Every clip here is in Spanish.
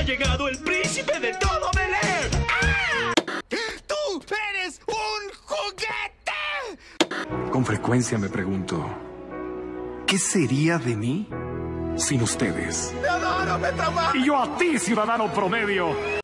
¡Ha llegado el príncipe de todo Belén! ¡Tú eres un juguete! Con frecuencia me pregunto, ¿qué sería de mí sin ustedes? ¡Te adoro, Metraman! Y yo a ti, ciudadano promedio.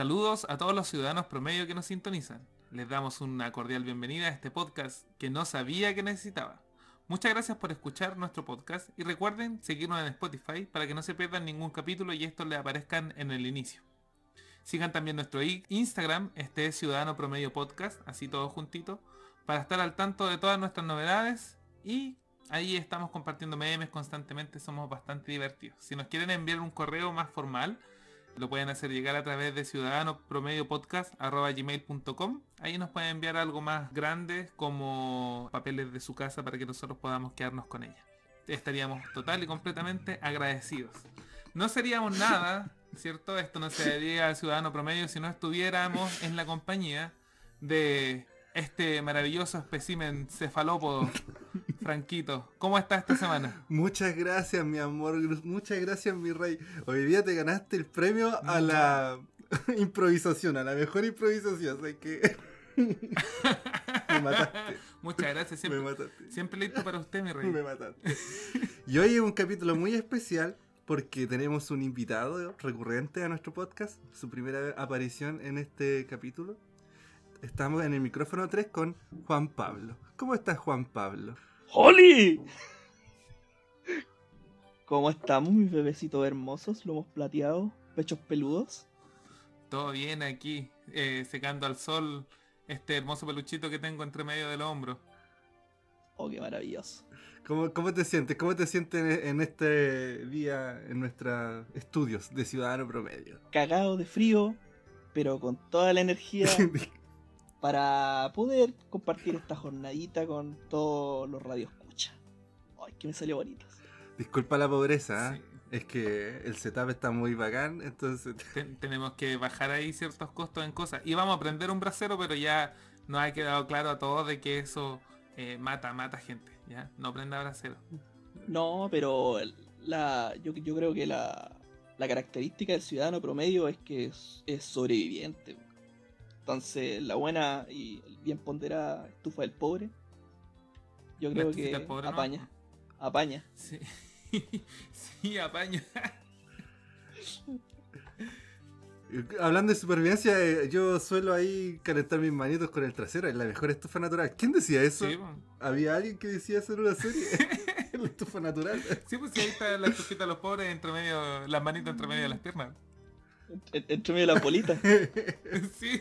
Saludos a todos los ciudadanos promedio que nos sintonizan. Les damos una cordial bienvenida a este podcast que no sabía que necesitaba. Muchas gracias por escuchar nuestro podcast y recuerden seguirnos en Spotify para que no se pierdan ningún capítulo y estos les aparezcan en el inicio. Sigan también nuestro Instagram, este es Ciudadano Promedio Podcast, así todo juntito, para estar al tanto de todas nuestras novedades y ahí estamos compartiendo memes constantemente, somos bastante divertidos. Si nos quieren enviar un correo más formal, lo pueden hacer llegar a través de ciudadanopromediopodcast.gmail.com Ahí nos pueden enviar algo más grande como papeles de su casa para que nosotros podamos quedarnos con ella. Estaríamos total y completamente agradecidos. No seríamos nada, ¿cierto? Esto no sería al ciudadano promedio si no estuviéramos en la compañía de este maravilloso espécimen cefalópodo, Franquito. ¿Cómo está esta semana? Muchas gracias, mi amor. Muchas gracias, mi rey. Hoy día te ganaste el premio a la improvisación, a la mejor improvisación. Así que. me mataste. Muchas gracias. Me Siempre, mataste. siempre listo para usted, mi rey. Me mataste. Y hoy es un capítulo muy especial porque tenemos un invitado recurrente a nuestro podcast, su primera aparición en este capítulo. Estamos en el micrófono 3 con Juan Pablo. ¿Cómo estás, Juan Pablo? ¡Holi! ¿Cómo estamos, mis bebecitos hermosos, lomos plateados, pechos peludos? Todo bien aquí, eh, secando al sol este hermoso peluchito que tengo entre medio del hombro. Oh, qué maravilloso. ¿Cómo, cómo te sientes? ¿Cómo te sientes en, en este día en nuestros estudios de Ciudadano Promedio? Cagado de frío, pero con toda la energía para poder compartir esta jornadita con todos los radioescuchas. Ay, que me salió bonito. Disculpa la pobreza. Sí. es que el setup está muy bacán, entonces... Ten- tenemos que bajar ahí ciertos costos en cosas. Íbamos a prender un brasero, pero ya nos ha quedado claro a todos de que eso eh, mata, mata gente. ¿ya? No prenda brasero. No, pero la, yo, yo creo que la, la característica del ciudadano promedio es que es, es sobreviviente. Entonces, la buena y bien ponderada estufa del pobre, yo creo que apaña. Apaña. Sí, sí apaño. Hablando de supervivencia, eh, yo suelo ahí calentar mis manitos con el trasero, es la mejor estufa natural. ¿Quién decía eso? Sí. ¿Había alguien que decía hacer una serie? la estufa natural. Sí, pues sí, ahí está la estufita de los pobres entre medio, las manitas entre medio de las piernas. En- Entre medio de las bolitas. Sí.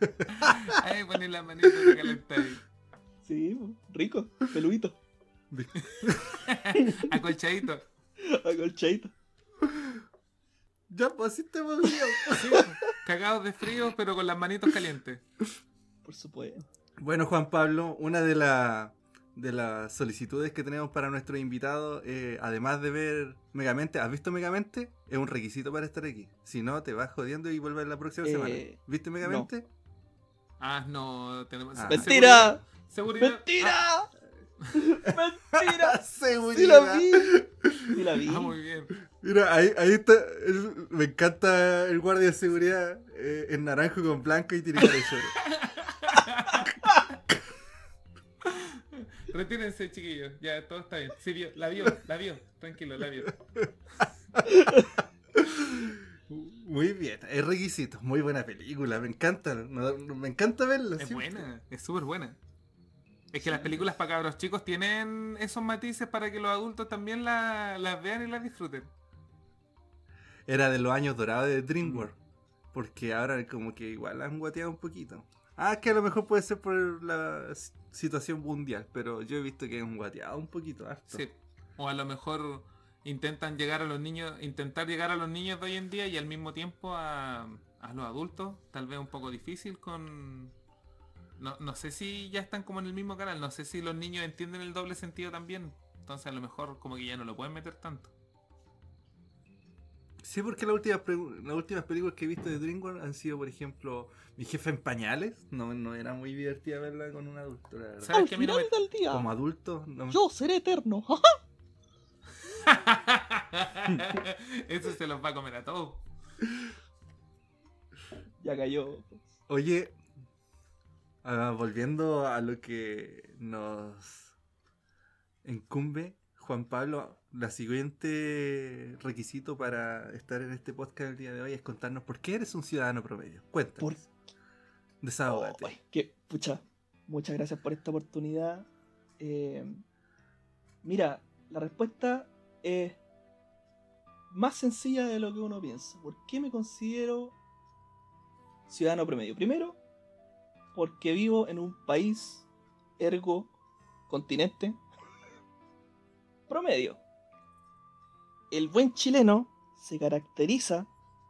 Ahí ponen las manitas de calentar. Sí, rico, peludito, Acolchadito. acolchadito. ya, pues así estamos bien. Sí, cagados de frío, pero con las manitos calientes. Por supuesto. Bueno, Juan Pablo, una de, la- de las solicitudes que tenemos para nuestros invitados, eh, además de ver Megamente, ¿has visto Megamente? Es un requisito para estar aquí. Si no, te vas jodiendo y vuelves la próxima Eh, semana. ¿Viste Megamente? Ah, no, tenemos... Ah. ¡Mentira! Seguridad. ¡Mentira! ¡Mentira! Seguridad. ¡Sí la vi! ¡Sí la vi! Ah, muy bien. Mira, ahí, ahí está. el- me encanta el guardia de seguridad eh, en naranjo con blanco y tiene lloro. Retírense, chiquillos. Ya, todo está bien. Sí, vio, la vio, la vio. Tranquilo, la vio. Muy bien, es requisito. Muy buena película, me encanta. Me encanta verla. Es siempre. buena, es súper buena. Es que las películas para cabros chicos tienen esos matices para que los adultos también la- las vean y las disfruten. Era de los años dorados de DreamWorks. Porque ahora como que igual han guateado un poquito. Ah, que a lo mejor puede ser por la situación mundial, pero yo he visto que han guateado un poquito harto. Sí. O a lo mejor intentan llegar a los niños, intentar llegar a los niños de hoy en día y al mismo tiempo a, a los adultos, tal vez un poco difícil con... No, no sé si ya están como en el mismo canal, no sé si los niños entienden el doble sentido también. Entonces a lo mejor como que ya no lo pueden meter tanto. Sí, porque las últimas, las últimas películas que he visto de DreamWorks han sido, por ejemplo, Mi jefe en pañales. No, no era muy divertida verla con un adulto, la verdad. ¿Sabes Al que final me- del día, Como adulto, no me- yo seré eterno. Eso se los va a comer a todos. ya cayó. Oye, ah, volviendo a lo que nos incumbe, Juan Pablo, la siguiente requisito para estar en este podcast el día de hoy es contarnos por qué eres un ciudadano promedio. Cuéntanos. Por- Desahógate. Ay, que, pucha, muchas gracias por esta oportunidad. Eh, mira, la respuesta es más sencilla de lo que uno piensa. ¿Por qué me considero ciudadano promedio? Primero, porque vivo en un país, ergo, continente, promedio. El buen chileno se caracteriza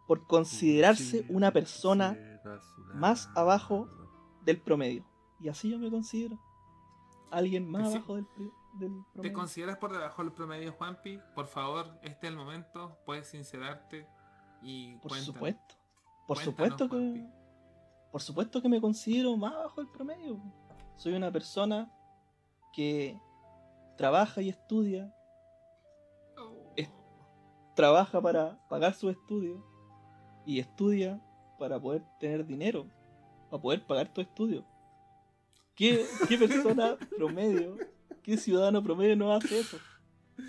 por considerarse una persona más abajo del promedio. Y así yo me considero. Alguien más Sí. abajo del, del ¿Te promedio. consideras por debajo del promedio, Juanpi? Por favor, este es el momento. Puedes sincerarte y Por cuéntanos. supuesto. Por Cuéntanos, supuesto que. Juanpi. Por supuesto que me considero más abajo del promedio. Soy una persona que trabaja y estudia. Es- Trabaja para pagar sus estudios. Y estudia para poder tener dinero. Para poder pagar tu estudio. ¿Qué, qué persona promedio, qué ciudadano promedio no hace eso?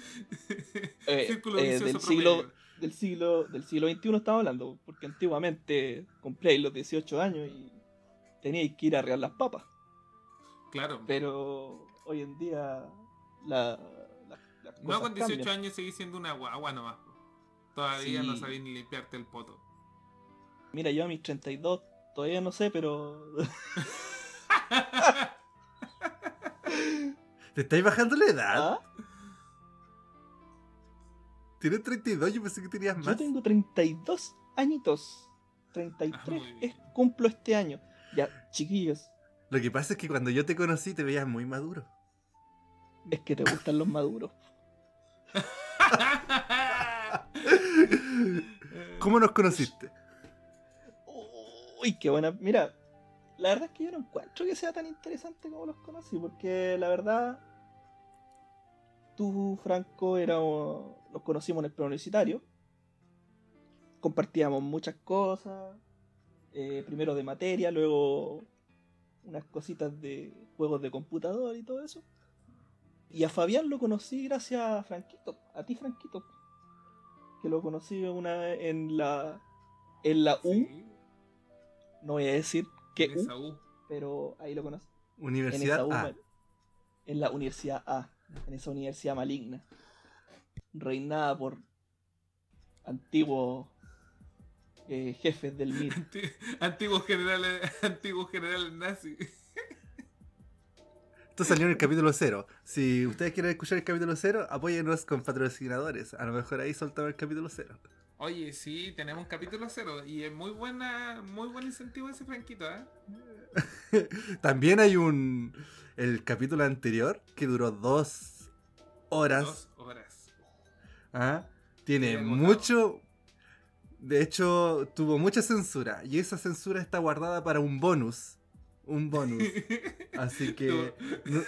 Eh, Círculo eh, del siglo del siglo del siglo XXI estamos hablando, porque antiguamente cumplíais los 18 años y teníais que ir a regar las papas, Claro. pero hoy en día la, la- las No, con 18 cambian. años seguís siendo una guagua nomás. Todavía no sabéis ni limpiarte el poto. Mira, yo a mis 32 todavía no sé, pero ¿Te estáis bajando la edad? ¿Ah? Tienes 32, yo pensé que tenías yo más. tengo 32 añitos. 33 Ah, es, cumplo este año. Ya, chiquillos, Lo que pasa es que cuando yo te conocí te veías muy maduro. es que te gustan los maduros. ¿Cómo nos conociste? Uy, qué buena. Mira, la verdad es que yo no encuentro que sea tan interesante como los conocí, porque la verdad, tú, Franco, era, nos conocimos en el preuniversitario, compartíamos muchas cosas, eh, primero de materia, luego unas cositas de juegos de computador y todo eso. Y a Fabián lo conocí gracias a Franquito, a ti, Franquito, que lo conocí una vez en la, en la U. No voy a decir qué en U, pero ahí lo conocí. En Universidad esa U, A. en la Universidad A, en esa universidad maligna, reinada por antiguos eh, jefes del MIR. Anti- Antiguos generales, antiguos generales nazis. Esto salió en el capítulo 0. Si ustedes quieren escuchar el capítulo 0, apóyennos con patrocinadores. A lo mejor ahí soltamos el capítulo 0. Oye, sí, tenemos un capítulo cero y es muy buena, muy buen incentivo ese Franquito, ¿eh? También hay un. El capítulo anterior que duró dos horas. Dos horas. ¿ah? Tiene Sí, mucho. De hecho, tuvo mucha censura. Y esa censura está guardada para un bonus. Un bonus. Así que no,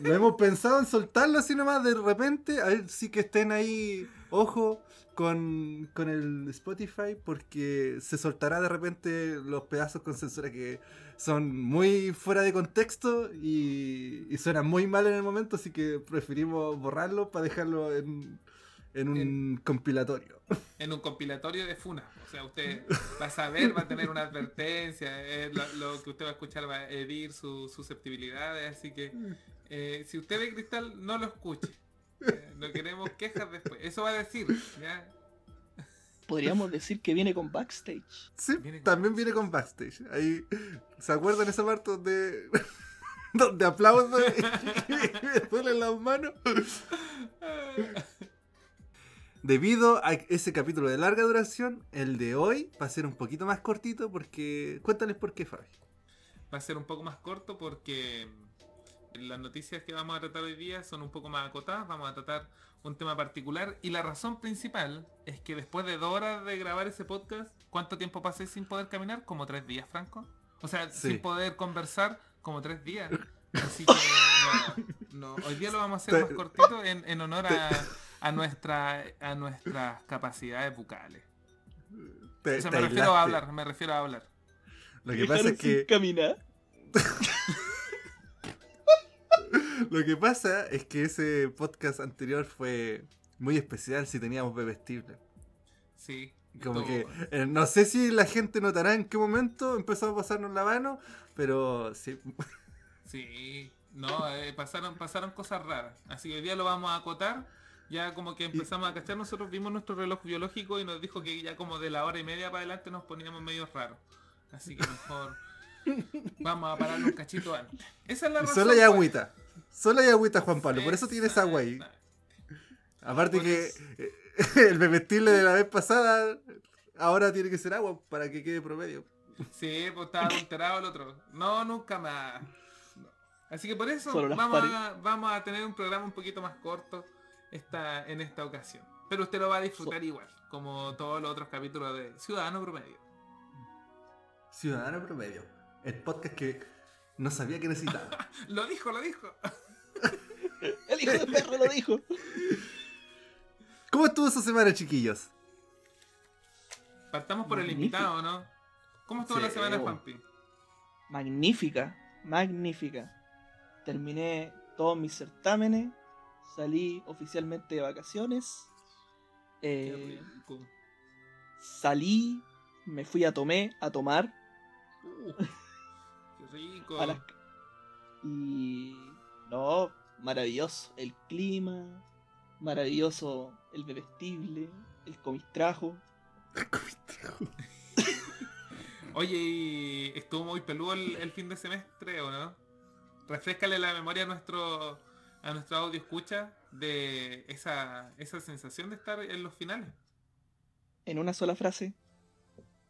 no hemos pensado en soltarlo así nomás de repente. A ver si que estén ahí, ojo, con, con el Spotify, porque se soltará de repente los pedazos con censura que son muy fuera de contexto y, y suenan muy mal en el momento, así que preferimos borrarlo para dejarlo en, en un compilatorio. en un compilatorio de Funa. O sea, usted va a saber, va a tener una advertencia, eh, lo, lo que usted va a escuchar va a herir sus susceptibilidades, así que eh, si usted ve cristal, no lo escuche. Eh, no queremos quejas después. Eso va a decir, ¿ya? Podríamos decir que viene con backstage. Sí, Viene con- también viene con backstage. Ahí, ¿se acuerdan esa parte donde, donde aplaudo y me duelen las manos? Debido a ese capítulo de larga duración, el de hoy va a ser un poquito más cortito porque... Cuéntales por qué, Fabi. Va a ser un poco más corto porque Las noticias que vamos a tratar hoy día son un poco más acotadas, vamos a tratar un tema particular y la razón principal es que después de dos horas de grabar ese podcast, ¿cuánto tiempo pasé sin poder caminar? Como tres días, Franco. O sea, Sí. sin poder conversar, como tres días. Así que no, no, hoy día lo vamos a hacer más cortito en, en honor a, a nuestra a nuestras capacidades bucales. Te- O sea, me refiero a hablar, me refiero a hablar. Lo que pasa es que caminar. lo que pasa es que ese podcast anterior fue muy especial si teníamos bebestible. Sí. Como todo. que eh, no sé si la gente notará en qué momento empezó a pasarnos la mano, pero sí. Sí, no, eh, pasaron, pasaron cosas raras. Así que hoy día lo vamos a acotar. Ya como que empezamos a cachar, nosotros vimos nuestro reloj biológico y nos dijo que ya como de la hora y media para adelante nos poníamos medio raros. Así que mejor vamos a parar un cachito antes. Esa es la razón. solo hay pues. Solo hay agüita, Juan Pablo. Por eso tienes agua ahí. Aparte que eh, el bebestible de la vez pasada ahora tiene que ser agua para que quede promedio. Sí, pues estaba adulterado el otro. No, nunca más. Así que por eso vamos a, vamos a tener un programa un poquito más corto esta, en esta ocasión. Pero usted lo va a disfrutar igual, como todos los otros capítulos de Ciudadano Promedio. Ciudadano promedio. El podcast que no sabía que necesitaba. Lo dijo, lo dijo. El hijo de perro lo dijo. ¿Cómo estuvo su semana, chiquillos? Partamos por el invitado, ¿no? ¿Cómo estuvo la semana. Juanpi? Magnífica, magnífica. Terminé todos mis certámenes. Salí oficialmente de vacaciones. Qué eh, rico. salí, me fui a tomé, a tomar. Uh, qué rico. a las- Y no, maravilloso el clima, maravilloso el bebestible, el comistrajo. Oye, ¿y estuvo muy peludo el, el fin de semestre o no? Refrescale la memoria a nuestro a nuestro audio escucha de esa, esa sensación de estar en los finales. En una sola frase,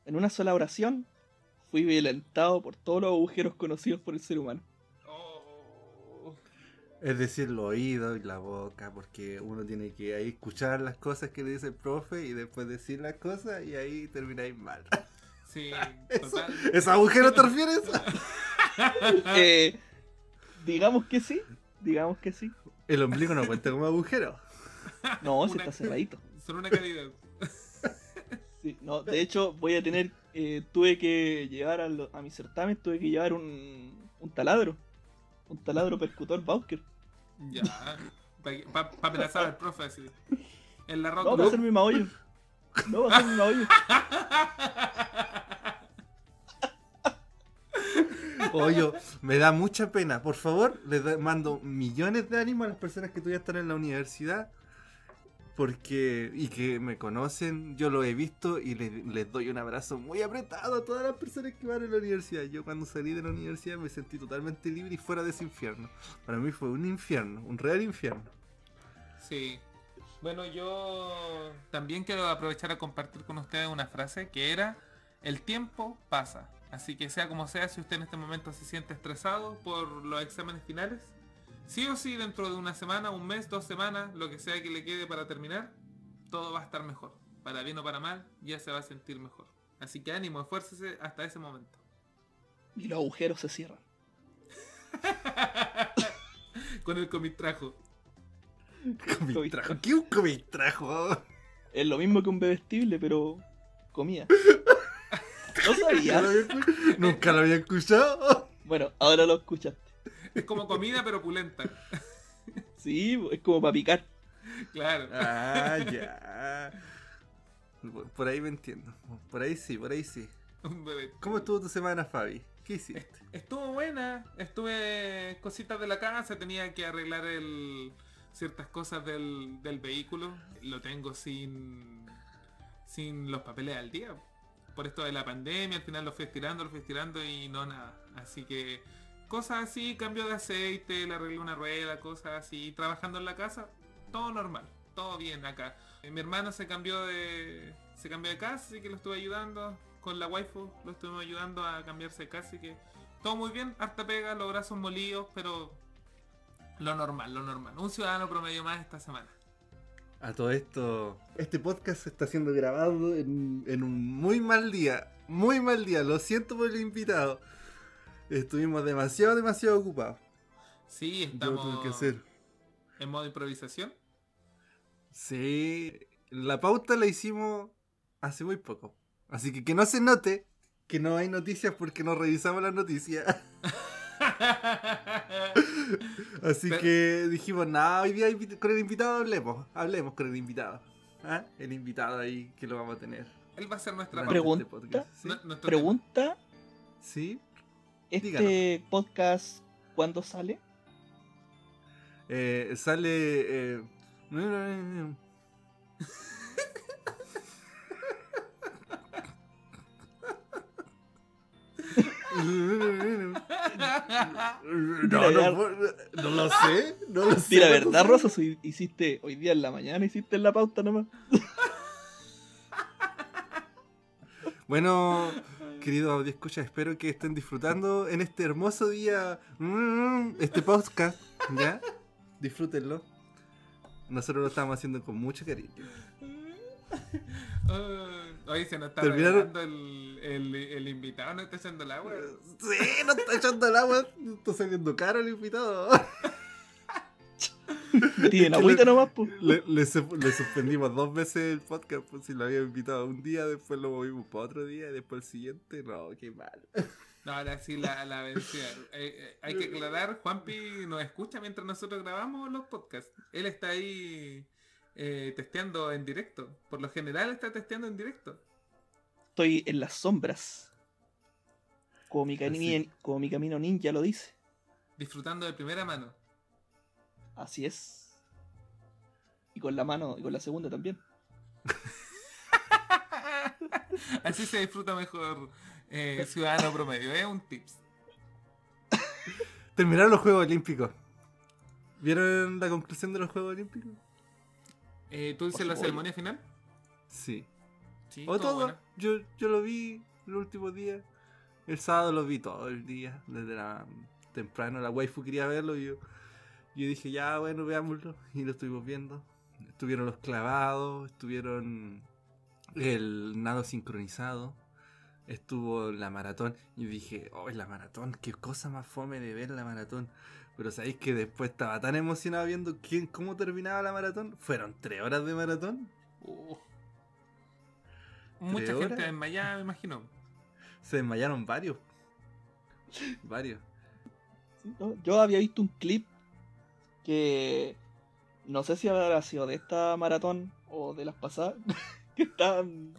en una sola oración, fui violentado por todos los agujeros conocidos por el ser humano. Es decir, los oídos y la boca, porque uno tiene que ahí escuchar las cosas que le dice el profe y después decir las cosas y ahí termináis mal. sí, total. ¿Ese agujero te refieres? Eh, digamos que sí, digamos que sí. El ombligo no cuenta como agujero. No, se está cerradito. Son una calidad. Sí, no, de hecho, voy a tener. eh, tuve que llevar a, lo- a mi certamen, tuve que llevar un, un taladro. Un taladro percutor Bauker. Ya. Para pa, amenazar al profe así. En la No, rótula. para hacerme maollo. No, para hacerme maollo. Oye, me da mucha pena. Por favor, les mando millones de ánimos a las personas que todavía están en la universidad. Porque, y que me conocen, yo lo he visto y les, doy un abrazo muy apretado a todas las personas que van a la universidad. Yo cuando salí de la universidad me sentí totalmente libre y fuera de ese infierno. Para mí fue un infierno, un real infierno. Sí. Bueno, yo también quiero aprovechar a compartir con ustedes una frase que era, el tiempo pasa. Así que sea como sea, si usted en este momento se siente estresado por los exámenes finales, sí o sí dentro de una semana, un mes, dos semanas, lo que sea que le quede para terminar, todo va a estar mejor. Para bien o para mal, ya se va a sentir mejor. Así que ánimo, esfuércese hasta ese momento. Y los agujeros se cierran. Con el comitrajo. Comitrajo. ¿Qué un comitrajo? Es lo mismo que un bebestible, pero comida. ¿No sabías? escu- Nunca lo había escuchado. Bueno, ahora lo escuchaste. Es como comida pero pulenta. Sí, es como para picar. Claro. Ah, ya. Por ahí me entiendo. Por ahí sí, por ahí sí. ¿Cómo estuvo tu semana, Fabi? ¿Qué hiciste? Estuvo buena, estuve cositas de la casa, tenía que arreglar el ciertas cosas del, del vehículo. Lo tengo sin sin los papeles al día. Por esto de la pandemia, al final lo fui estirando, lo fui estirando y no nada. Así que cosas así, cambio de aceite, le arreglé una rueda, cosas así, trabajando en la casa, todo normal, todo bien acá. Eh, Mi hermano se cambió de se cambió de casa, así que lo estuve ayudando con la waifu, lo estuvimos ayudando a cambiarse de casa, así que todo muy bien, harta pega, los brazos molidos, pero Lo normal, lo normal. Un ciudadano promedio más esta semana. A todo esto, este podcast está siendo grabado en, en un muy mal día. Muy mal día, lo siento por el invitado. Estuvimos demasiado, demasiado ocupados. Sí, Yo estamos tuve que hacer. en modo improvisación. Sí, la pauta la hicimos hace muy poco. Así que que no se note que no hay noticias porque no revisamos las noticias. Así Pero- que dijimos, nada, hoy día con el invitado hablemos, hablemos con el invitado. ¿Ah? El invitado ahí que lo vamos a tener. Él va a ser nuestra. Pregunta. este podcast. ¿Sí? Pregunta, ¿Sí? ¿Este Díganos. podcast cuándo sale? Eh, sale... eh. No, no, puedo- no lo sé, no lo sé. Sí, la no verdad, sé. Rosa, si hiciste hoy día en la mañana, hiciste la pauta nomás. Bueno, querido audio escucha, espero que estén disfrutando en este hermoso día mm, este podcast, ¿ya? Disfrútenlo. Nosotros lo estamos haciendo con mucho cariño. Ay, Oye, se nos está Terminaron- el, el invitado, no está echando el agua. Sí, no está echando el agua, está saliendo caro el invitado. Me tienen agüita le- nomás, pues. Le, le su- le suspendimos dos veces el podcast, pues si lo había invitado un día, después lo movimos para otro día, y después el siguiente, no, qué mal. No, ahora sí la, la vencida. Eh, eh, hay que aclarar, Juanpi nos escucha mientras nosotros grabamos los podcasts. Él está ahí eh, testeando en directo. Por lo general está testeando en directo. Estoy en las sombras. Como mi, como mi camino ninja lo dice. Disfrutando de primera mano. Así es. Y con la mano, y con la segunda también. Así se disfruta mejor eh, ciudadano promedio, es un tips. Terminaron los Juegos Olímpicos. ¿Vieron la conclusión de los Juegos Olímpicos? Eh, ¿Tú dices la ceremonia final? Sí. Sí, O todo. Yo, yo lo vi el último día. El sábado lo vi todo el día. Desde la temprano. La waifu quería verlo y yo, yo dije, ya bueno, veámoslo. Y lo estuvimos viendo. Estuvieron los clavados. Estuvieron el nado sincronizado. Estuvo la maratón. Y dije, oh, la maratón. Qué cosa más fome de ver la maratón. Pero sabéis que después estaba tan emocionado viendo quién, cómo terminaba la maratón. Fueron tres horas de maratón. Uh. Mucha ¿Tres gente horas? desmayada, me imagino. Se desmayaron varios. Varios. ¿sí? ¿No? Yo había visto un clip que no sé si habrá sido de esta maratón o de las pasadas, que estaban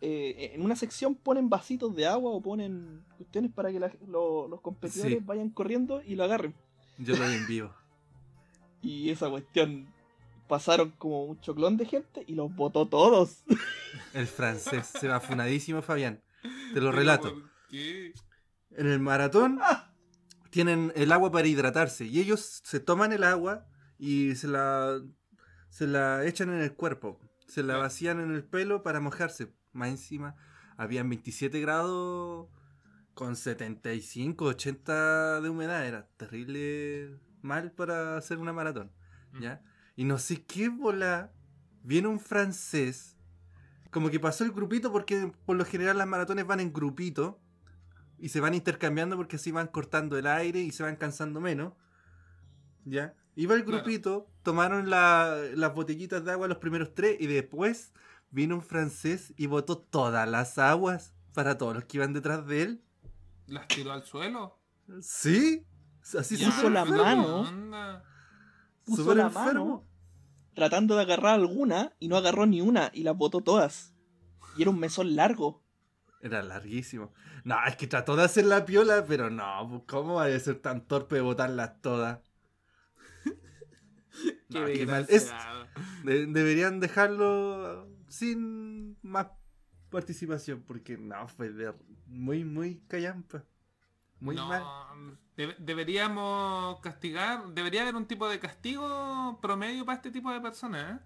eh, en una sección ponen vasitos de agua o ponen cuestiones para que la- lo- los competidores Sí. vayan corriendo y lo agarren. Yo lo vi en vivo. Y esa cuestión pasaron como un choclón de gente y los votó todos. El francés. Se va funadísimo, Fabián. Te lo relato. ¿por qué? En el maratón tienen el agua para hidratarse. Y ellos se toman el agua y se la, se la echan en el cuerpo. Se la vacían en el pelo para mojarse. Más encima, habían 27 grados con 75, 80 de humedad. Era terrible mal para hacer una maratón. ¿ya? Y no sé qué bola. Viene un francés. Como que pasó el grupito porque por lo general las maratones van en grupito. Y se van intercambiando porque así van cortando el aire y se van cansando menos. ¿Ya? Iba el Claro. grupito, tomaron la- las botellitas de agua los primeros tres y después vino un francés y botó todas las aguas para todos los que iban detrás de él. ¿Las tiró al suelo? ¿Sí? Así Ya, súper la enfermo, mano. onda? Puso súper la enfermo. mano tratando de agarrar alguna y no agarró ni una y las botó todas. Y era un mesón largo. Era larguísimo. No, es que trató de hacer la piola, pero no, pues, ¿cómo va a ser tan torpe de botarlas todas? No, qué mal. Es- de- deberían dejarlo sin más participación, porque no, fue de- muy, muy callampa. Muy No, mal. debe- deberíamos castigar, debería haber un tipo de castigo promedio para este tipo de personas. ¿eh?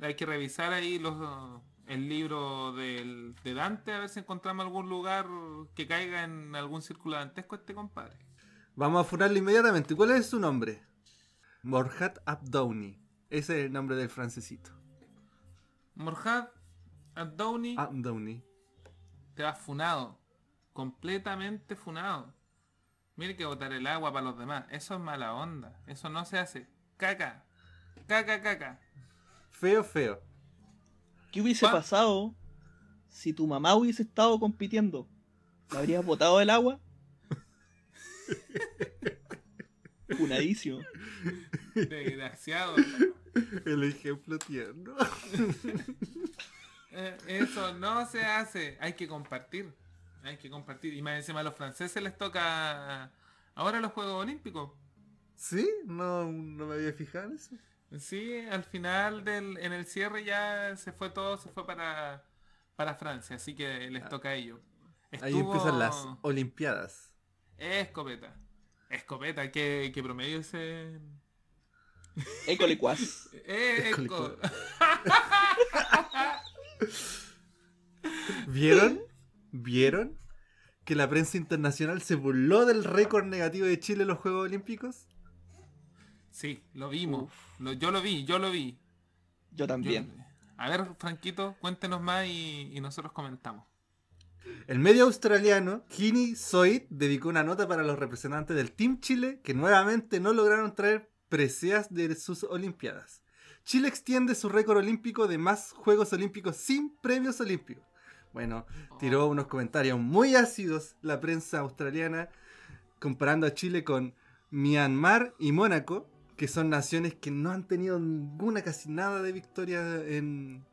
Hay que revisar ahí los el libro del- de Dante a ver si encontramos algún lugar que caiga en algún círculo dantesco este compadre. Vamos a funarlo inmediatamente. ¿Cuál es su nombre? Morhat Abdouni. Ese es el nombre del francesito. Morjad Abdouni Abdouni. te vas funado. Completamente funado. Mire que botar el agua para los demás. Eso es mala onda. Eso no se hace. Caca. Caca, caca. Feo, feo. ¿Qué hubiese ¿Cuál? pasado si tu mamá hubiese estado compitiendo? ¿Le habrías botado el agua? Funadísimo. Desgraciado. El ejemplo tierno. Eh, Eso no se hace. Hay que compartir. Hay que compartir. Y más encima a los franceses les toca ahora los Juegos Olímpicos. ¿Sí? No, no me había fijado en eso. Sí, al final del, en el cierre ya se fue todo, se fue para, para Francia, así que les toca a ellos. Ahí empiezan las Olimpiadas. Escopeta. Escopeta, ¿qué, qué promedio ese? École cuas. Eh, Escole- esco- ¿Vieron? ¿Vieron? Que la prensa internacional se burló del récord negativo de Chile en los Juegos Olímpicos. Sí, lo vimos. Lo- yo lo vi, yo lo vi. Yo Yo- también. a ver, Franquito, cuéntenos más y, y nosotros comentamos. El medio australiano, Kini Soit, dedicó una nota para los representantes del Team Chile que nuevamente no lograron traer preseas de sus Olimpiadas. Chile extiende su récord olímpico de más Juegos Olímpicos sin premios olímpicos. Bueno, tiró unos comentarios muy ácidos la prensa australiana comparando a Chile con Myanmar y Mónaco, que son naciones que no han tenido ninguna, casi nada de victoria en,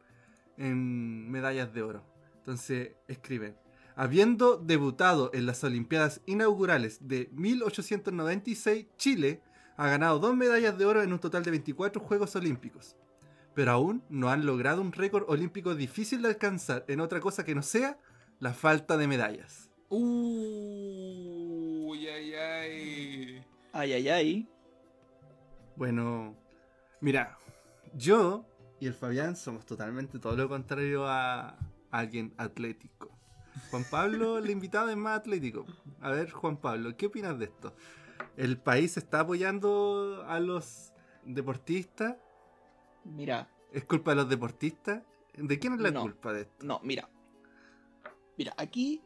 en medallas de oro. Entonces escriben, habiendo debutado en las Olimpiadas inaugurales de 1896, Chile ha ganado dos medallas de oro en un total de 24 Juegos Olímpicos. Pero aún no han logrado un récord olímpico difícil de alcanzar en otra cosa que no sea la falta de medallas. Uy, ay, ay. Ay, ay, ay. Bueno, mira, yo y el Fabián somos totalmente todo lo contrario a alguien atlético. Juan Pablo, el invitado es más atlético. A ver, Juan Pablo, ¿qué opinas de esto? ¿El país está apoyando a los deportistas? Mira, ¿Es culpa de los deportistas? ¿De quién es la No. culpa de esto? no, mira. Mira, aquí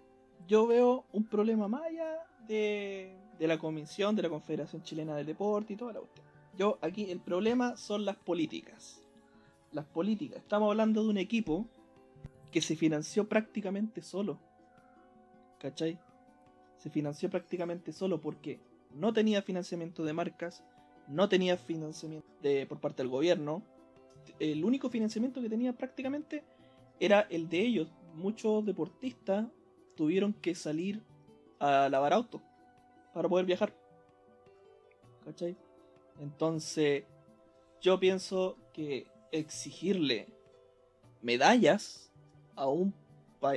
yo veo un problema más allá de, de la comisión, de la Confederación Chilena del Deporte y toda la cuestión. Yo, aquí el problema son las políticas. Las políticas. Estamos hablando de un equipo que se financió prácticamente solo. ¿Cachai? Se financió prácticamente solo porque no tenía financiamiento de marcas, no tenía financiamiento de, por parte del gobierno. El único financiamiento que tenía prácticamente era el de ellos. Muchos deportistas tuvieron que salir a lavar autos para poder viajar. ¿Cachai? Entonces, yo pienso que exigirle medallas a, un,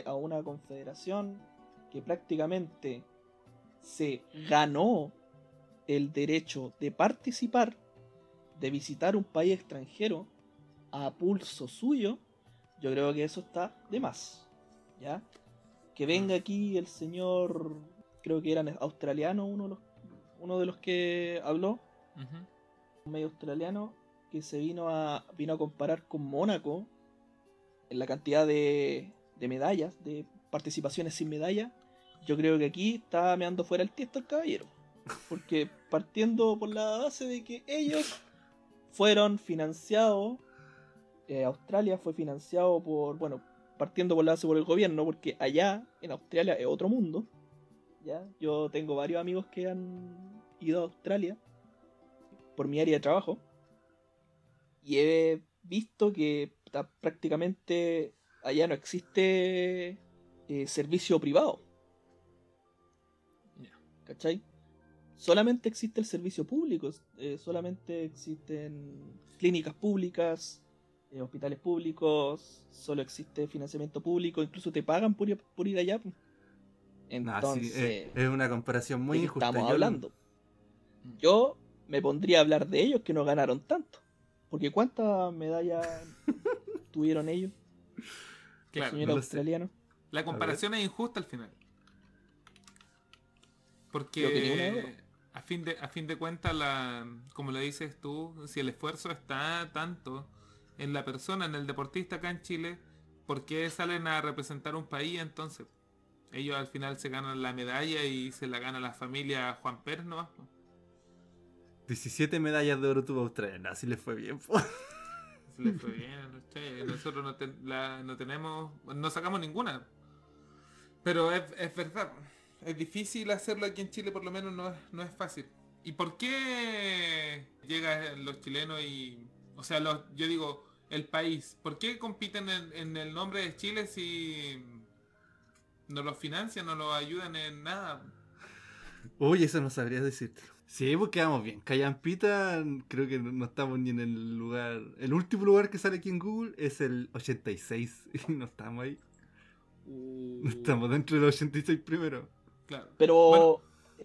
a una confederación que prácticamente se ganó el derecho de participar, de visitar un país extranjero a pulso suyo, yo creo que eso está de más. ¿Ya? Que venga aquí el señor, creo que era australiano, uno de los, uno de los que habló. Un medio australiano, que se vino a, vino a comparar con Mónaco en la cantidad de, de medallas, de participaciones sin medalla. Yo creo que aquí está meando fuera el tiesto el caballero. Porque partiendo por la base de que ellos fueron financiados, eh, Australia fue financiado por, bueno, partiendo por la base por el gobierno, porque allá en Australia es otro mundo. ¿ya? Yo tengo varios amigos que han ido a Australia por mi área de trabajo y he visto que prácticamente allá no existe eh, servicio privado. ¿Cachai? Solamente existe el servicio público, eh, solamente existen clínicas públicas, eh, hospitales públicos, solo existe financiamiento público, incluso te pagan por, ir- por ir allá. pues. Nah, Entonces, sí, es, es una comparación muy ¿de qué injusta. estamos Yo- hablando? Yo me pondría a hablar de ellos que no ganaron tanto. Porque ¿cuántas medallas tuvieron ellos, los Claro, señores no lo sé. australianos? la comparación es injusta al final. Porque a fin de, a fin de cuentas, la, como lo dices tú, si el esfuerzo está tanto en la persona, en el deportista acá en Chile, ¿por qué salen a representar un país entonces? Ellos al final se ganan la medalla y se la gana la familia Juan po. 17 medallas de oro tuvo Australia. No, así le fue bien. Se les fue bien. Nosotros no, ten- la- no tenemos, no sacamos ninguna. Pero es, es verdad, es difícil hacerlo aquí en Chile, por lo menos no es, no es fácil. ¿Y por qué llegan los chilenos y, o sea, los, yo digo, el país, ¿por qué compiten en, en el nombre de Chile si no los financian, no los ayudan en nada? Uy, eso no sabría decirte. Sí, porque vamos bien. Callampita, creo que no estamos ni en el lugar. El último lugar que sale aquí en Google es el 86. Y no estamos ahí. No estamos dentro del 86 primero. Claro. Pero Bueno.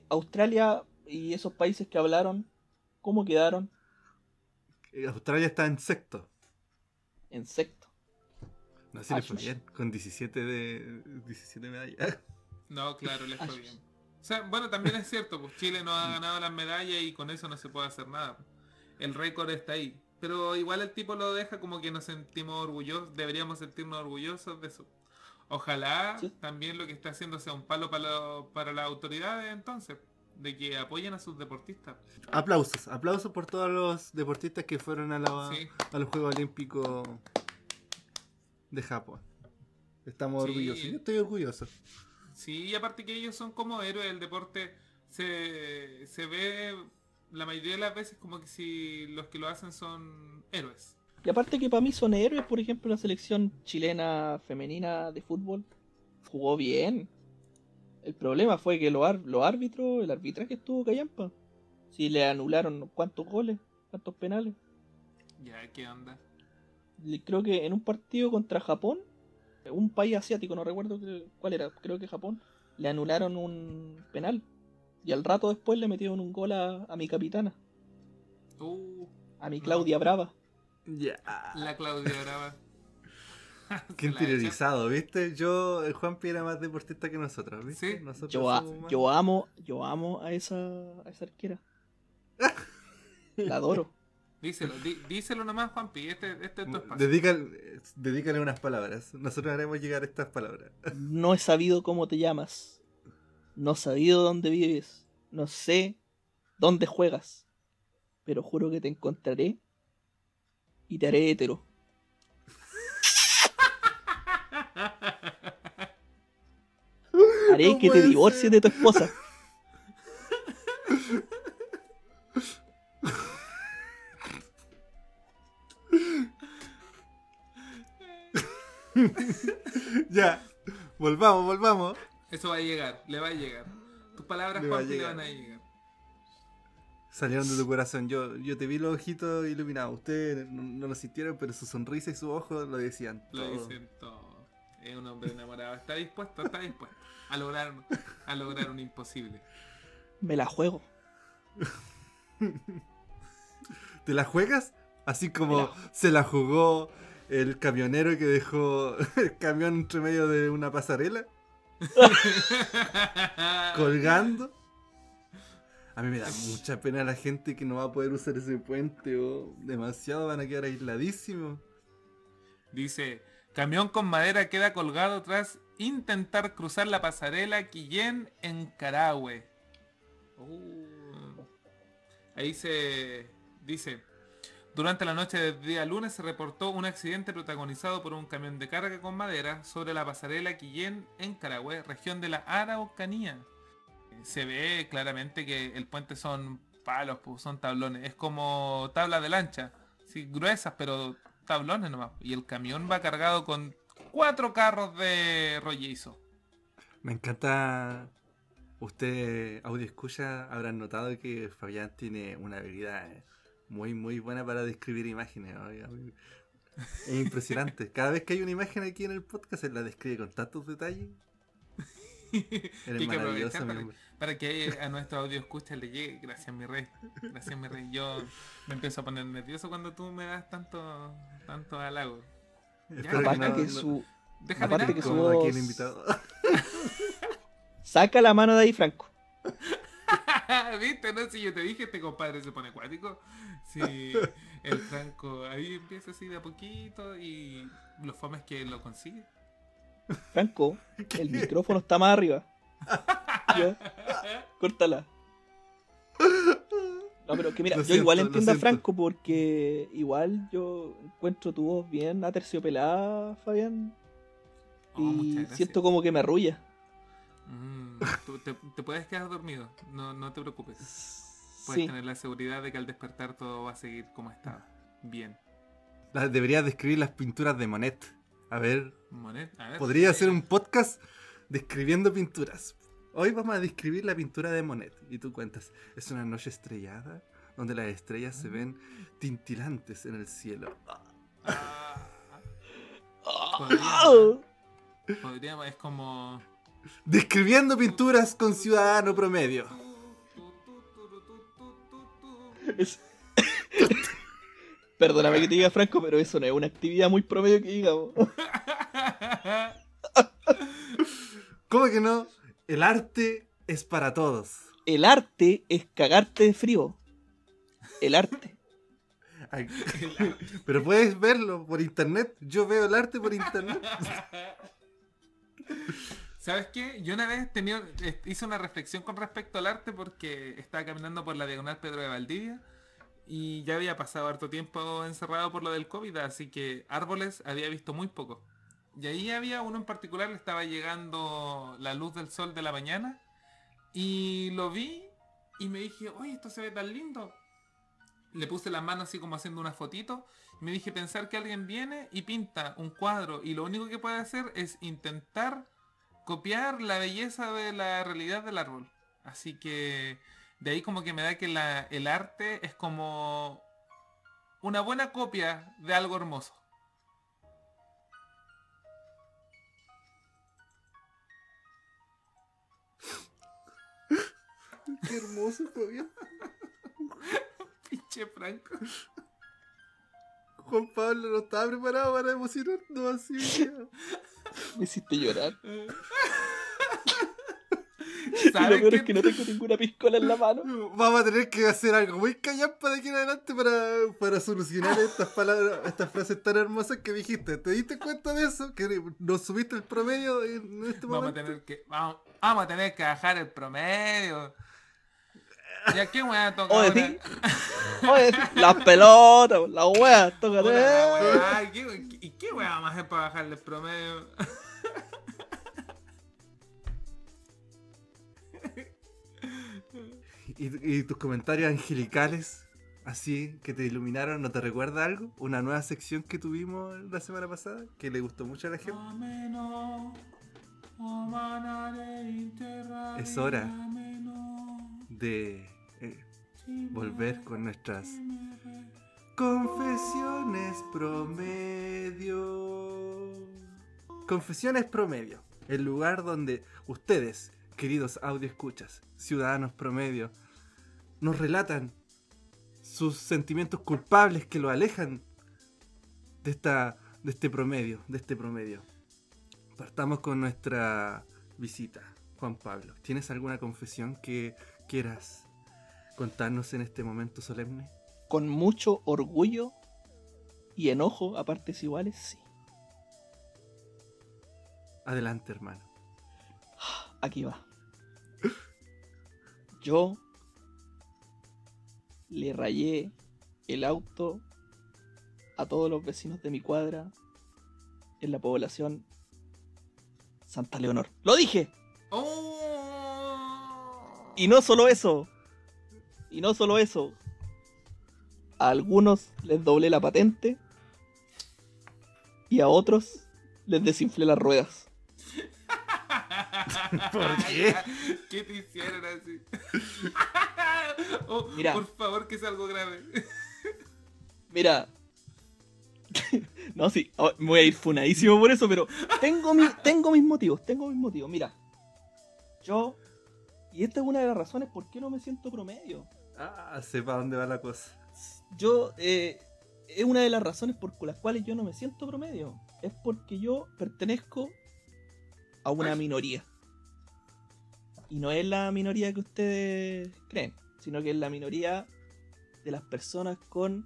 Australia y esos países que hablaron, ¿cómo quedaron? Eh, Australia está en sexto. En sexto. No sé si Ah, le fue chucha. bien. Con 17 de 17 medallas. No, claro, les fue Ah, bien. O sea, bueno, también es cierto, pues Chile no ha ganado las medallas y con eso no se puede hacer nada. El récord está ahí. Pero igual el tipo lo deja como que nos sentimos orgullosos, deberíamos sentirnos orgullosos de eso. Ojalá Sí. también lo que está haciendo sea un palo para, lo- para las autoridades entonces, de que apoyen a sus deportistas. Aplausos. Aplausos por todos los deportistas que fueron a, la- Sí. a los Juegos Olímpicos de Japón. Estamos Sí. orgullosos. Yo estoy orgulloso. Sí, y aparte que ellos son como héroes del deporte, se, se ve la mayoría de las veces como que si los que lo hacen son héroes. Y aparte que para mí son héroes, por ejemplo, la selección chilena femenina de fútbol jugó bien. El problema fue que los, los árbitros, el arbitraje estuvo callampa. Si le anularon cuántos goles, cuántos penales. Ya, ¿qué onda? Creo que en un partido contra Japón, un país asiático, no recuerdo que- cuál era, creo que Japón, le anularon un penal. Y al rato después le metieron un gol a, a mi capitana, Uh, a mi Claudia Brava. Ya. la Claudia Brava. Qué interiorizado, ¿viste? Yo, el Juanpi era más deportista que nosotros, ¿viste? Sí. Nosotros Yo, a- yo amo, yo amo a esa, a esa arquera. La adoro. Díselo, di- díselo nomás, Juanpi. Este, este es tu espacio. Dedícale, dedícale unas palabras. Nosotros haremos llegar estas palabras. No he sabido cómo te llamas. No he sabido dónde vives. No sé dónde juegas. Pero juro que te encontraré y te haré hetero. Haré No que te divorcies de tu esposa. Ya, volvamos, volvamos. Eso va a llegar, le va a llegar. Tus palabras, Le va a Juanpi, le van a llegar. Salieron de tu corazón. Yo, yo te vi los ojitos iluminados. Ustedes no, no lo sintieron, pero su sonrisa y su ojo lo decían. Lo todo. dicen todo. Es un hombre enamorado. Está dispuesto, está dispuesto a lograr, a lograr un imposible. Me la juego. ¿Te la juegas? Así como la- se la jugó el camionero que dejó el camión entre medio de una pasarela, colgando. A mí me da mucha pena la gente que no va a poder usar ese puente o demasiado van a quedar aisladísimos. Dice, camión con madera queda colgado tras intentar cruzar la pasarela Quillén en Carahue. Uh. Ahí se dice, durante la noche del día lunes se reportó un accidente protagonizado por un camión de carga con madera sobre la pasarela Quillén en Carahue, región de la Araucanía. Se ve claramente que el puente son palos, pues, son tablones. Es como tablas de lancha, sí, gruesas, pero tablones nomás. Y el camión va cargado con cuatro carros de rollizo. Me encanta. Usted, audio escucha, habrán notado que Fabián tiene una habilidad eh, muy, muy buena para describir imágenes. Es impresionante. Cada vez que hay una imagen aquí en el podcast, él la describe con tantos detalles. Eres Hay que maravilloso, para, para que a nuestro audio escucha le llegue. Gracias mi rey. Gracias mi rey. Yo me empiezo a poner nervioso cuando tú me das tanto, tanto halago. Espero Aparte no- que no- su... Déjame Aparte que su voz- el invitado. Saca la mano de ahí, Franco. ¿Viste? No, si yo te dije, este compadre se pone acuático. Sí, el Franco ahí empieza así de a poquito y lo fome es que lo consigue. Franco, el micrófono está más arriba. Ya, Córtala. No, pero que mira, Lo yo igual siento, entiendo a. Franco porque igual yo encuentro tu voz bien aterciopelada, Fabián. Oh, y siento como que me arrulla. Mm, tú te, te puedes quedar dormido, no, no te preocupes. Puedes Sí. tener la seguridad de que al despertar todo va a seguir como estaba. Bien. La- Deberías describir las pinturas de Monet. A ver, Monet, a ver. podría hacer un podcast describiendo pinturas. Hoy vamos a describir la pintura de Monet. Y tú cuentas, es una noche estrellada donde las estrellas se ven tintilantes en el cielo. ah, ¡Ah! Podríamos. podríamos, es como... Describiendo pinturas con ciudadano promedio. Es- Perdóname que te diga Franco, pero eso no es una actividad muy promedio que digamos. ¿Cómo que no? El arte es para todos. El arte es cagarte de frío. El arte. Pero puedes verlo por internet. Yo veo el arte por internet. ¿Sabes qué? Yo una vez tenía, eh, hice una reflexión con respecto al arte porque estaba caminando por la diagonal Pedro de Valdivia y ya había pasado harto tiempo encerrado por lo del COVID, así que árboles había visto muy poco. Y ahí había uno en particular, le estaba llegando la luz del sol de la mañana y lo vi y me dije, oye, esto se ve tan lindo. Le puse las manos así como haciendo una fotito. Me dije pensar que alguien viene y pinta un cuadro y lo único que puede hacer es intentar copiar la belleza de la realidad del árbol. Así que de ahí como que me da que la- el arte es como una buena copia de algo hermoso. Qué hermoso, Fabián. Pinche Franco. Juan Pablo no estaba preparado para emocionarnos así. Me hiciste llorar. Y lo ¿Sabes peor es que no tengo ninguna piscola en la mano. Vamos a tener que hacer algo muy callampa de aquí en adelante para, para solucionar estas palabras, estas frases tan hermosas que dijiste. ¿Te diste cuenta de eso? Que no subiste el promedio en este Vamos a momento. tener que. Vamos, vamos a tener que bajar el promedio. ¿Y a qué weá toca Oye, sí. Oye, las pelotas, las weas, tócate. Puta la weá, ¿y qué- ¿Y qué weá vamos a hacer para bajarle el promedio? ¿Y, y tus comentarios angelicales, así, que te iluminaron, ¿no te recuerda algo? ¿Una nueva sección que tuvimos la semana pasada? Que le gustó mucho a la gente. Es hora de eh, volver con nuestras confesiones promedio. Confesiones promedio. El lugar donde ustedes, queridos audio escuchas, ciudadanos promedio, nos relatan sus sentimientos culpables que lo alejan de esta de este promedio, de este promedio. Partamos con nuestra visita, Juan Pablo. ¿Tienes alguna confesión que quieras contarnos en este momento solemne? Con mucho orgullo y enojo a partes iguales, sí. Adelante, hermano. Aquí va. Yo le rayé el auto a todos los vecinos de mi cuadra en la población Santa Leonor. ¡Lo dije! ¡Oh! Y no solo eso. Y no solo eso. A algunos les doblé la patente. Y a otros les desinflé las ruedas. ¿Por qué? ¿Qué te hicieron así? Oh, Mira. Por favor, que sea algo grave. Mira. no, sí, oh, me voy a ir funadísimo por eso, pero tengo, mi, tengo mis motivos, tengo mis motivos. Mira, yo, y esta es una de las razones por qué no me siento promedio. Ah, sepa dónde va la cosa. Yo, eh, es una de las razones por las cuales yo no me siento promedio. Es porque yo pertenezco a una minoría. Y no es la minoría que ustedes creen, sino que es la minoría de las personas con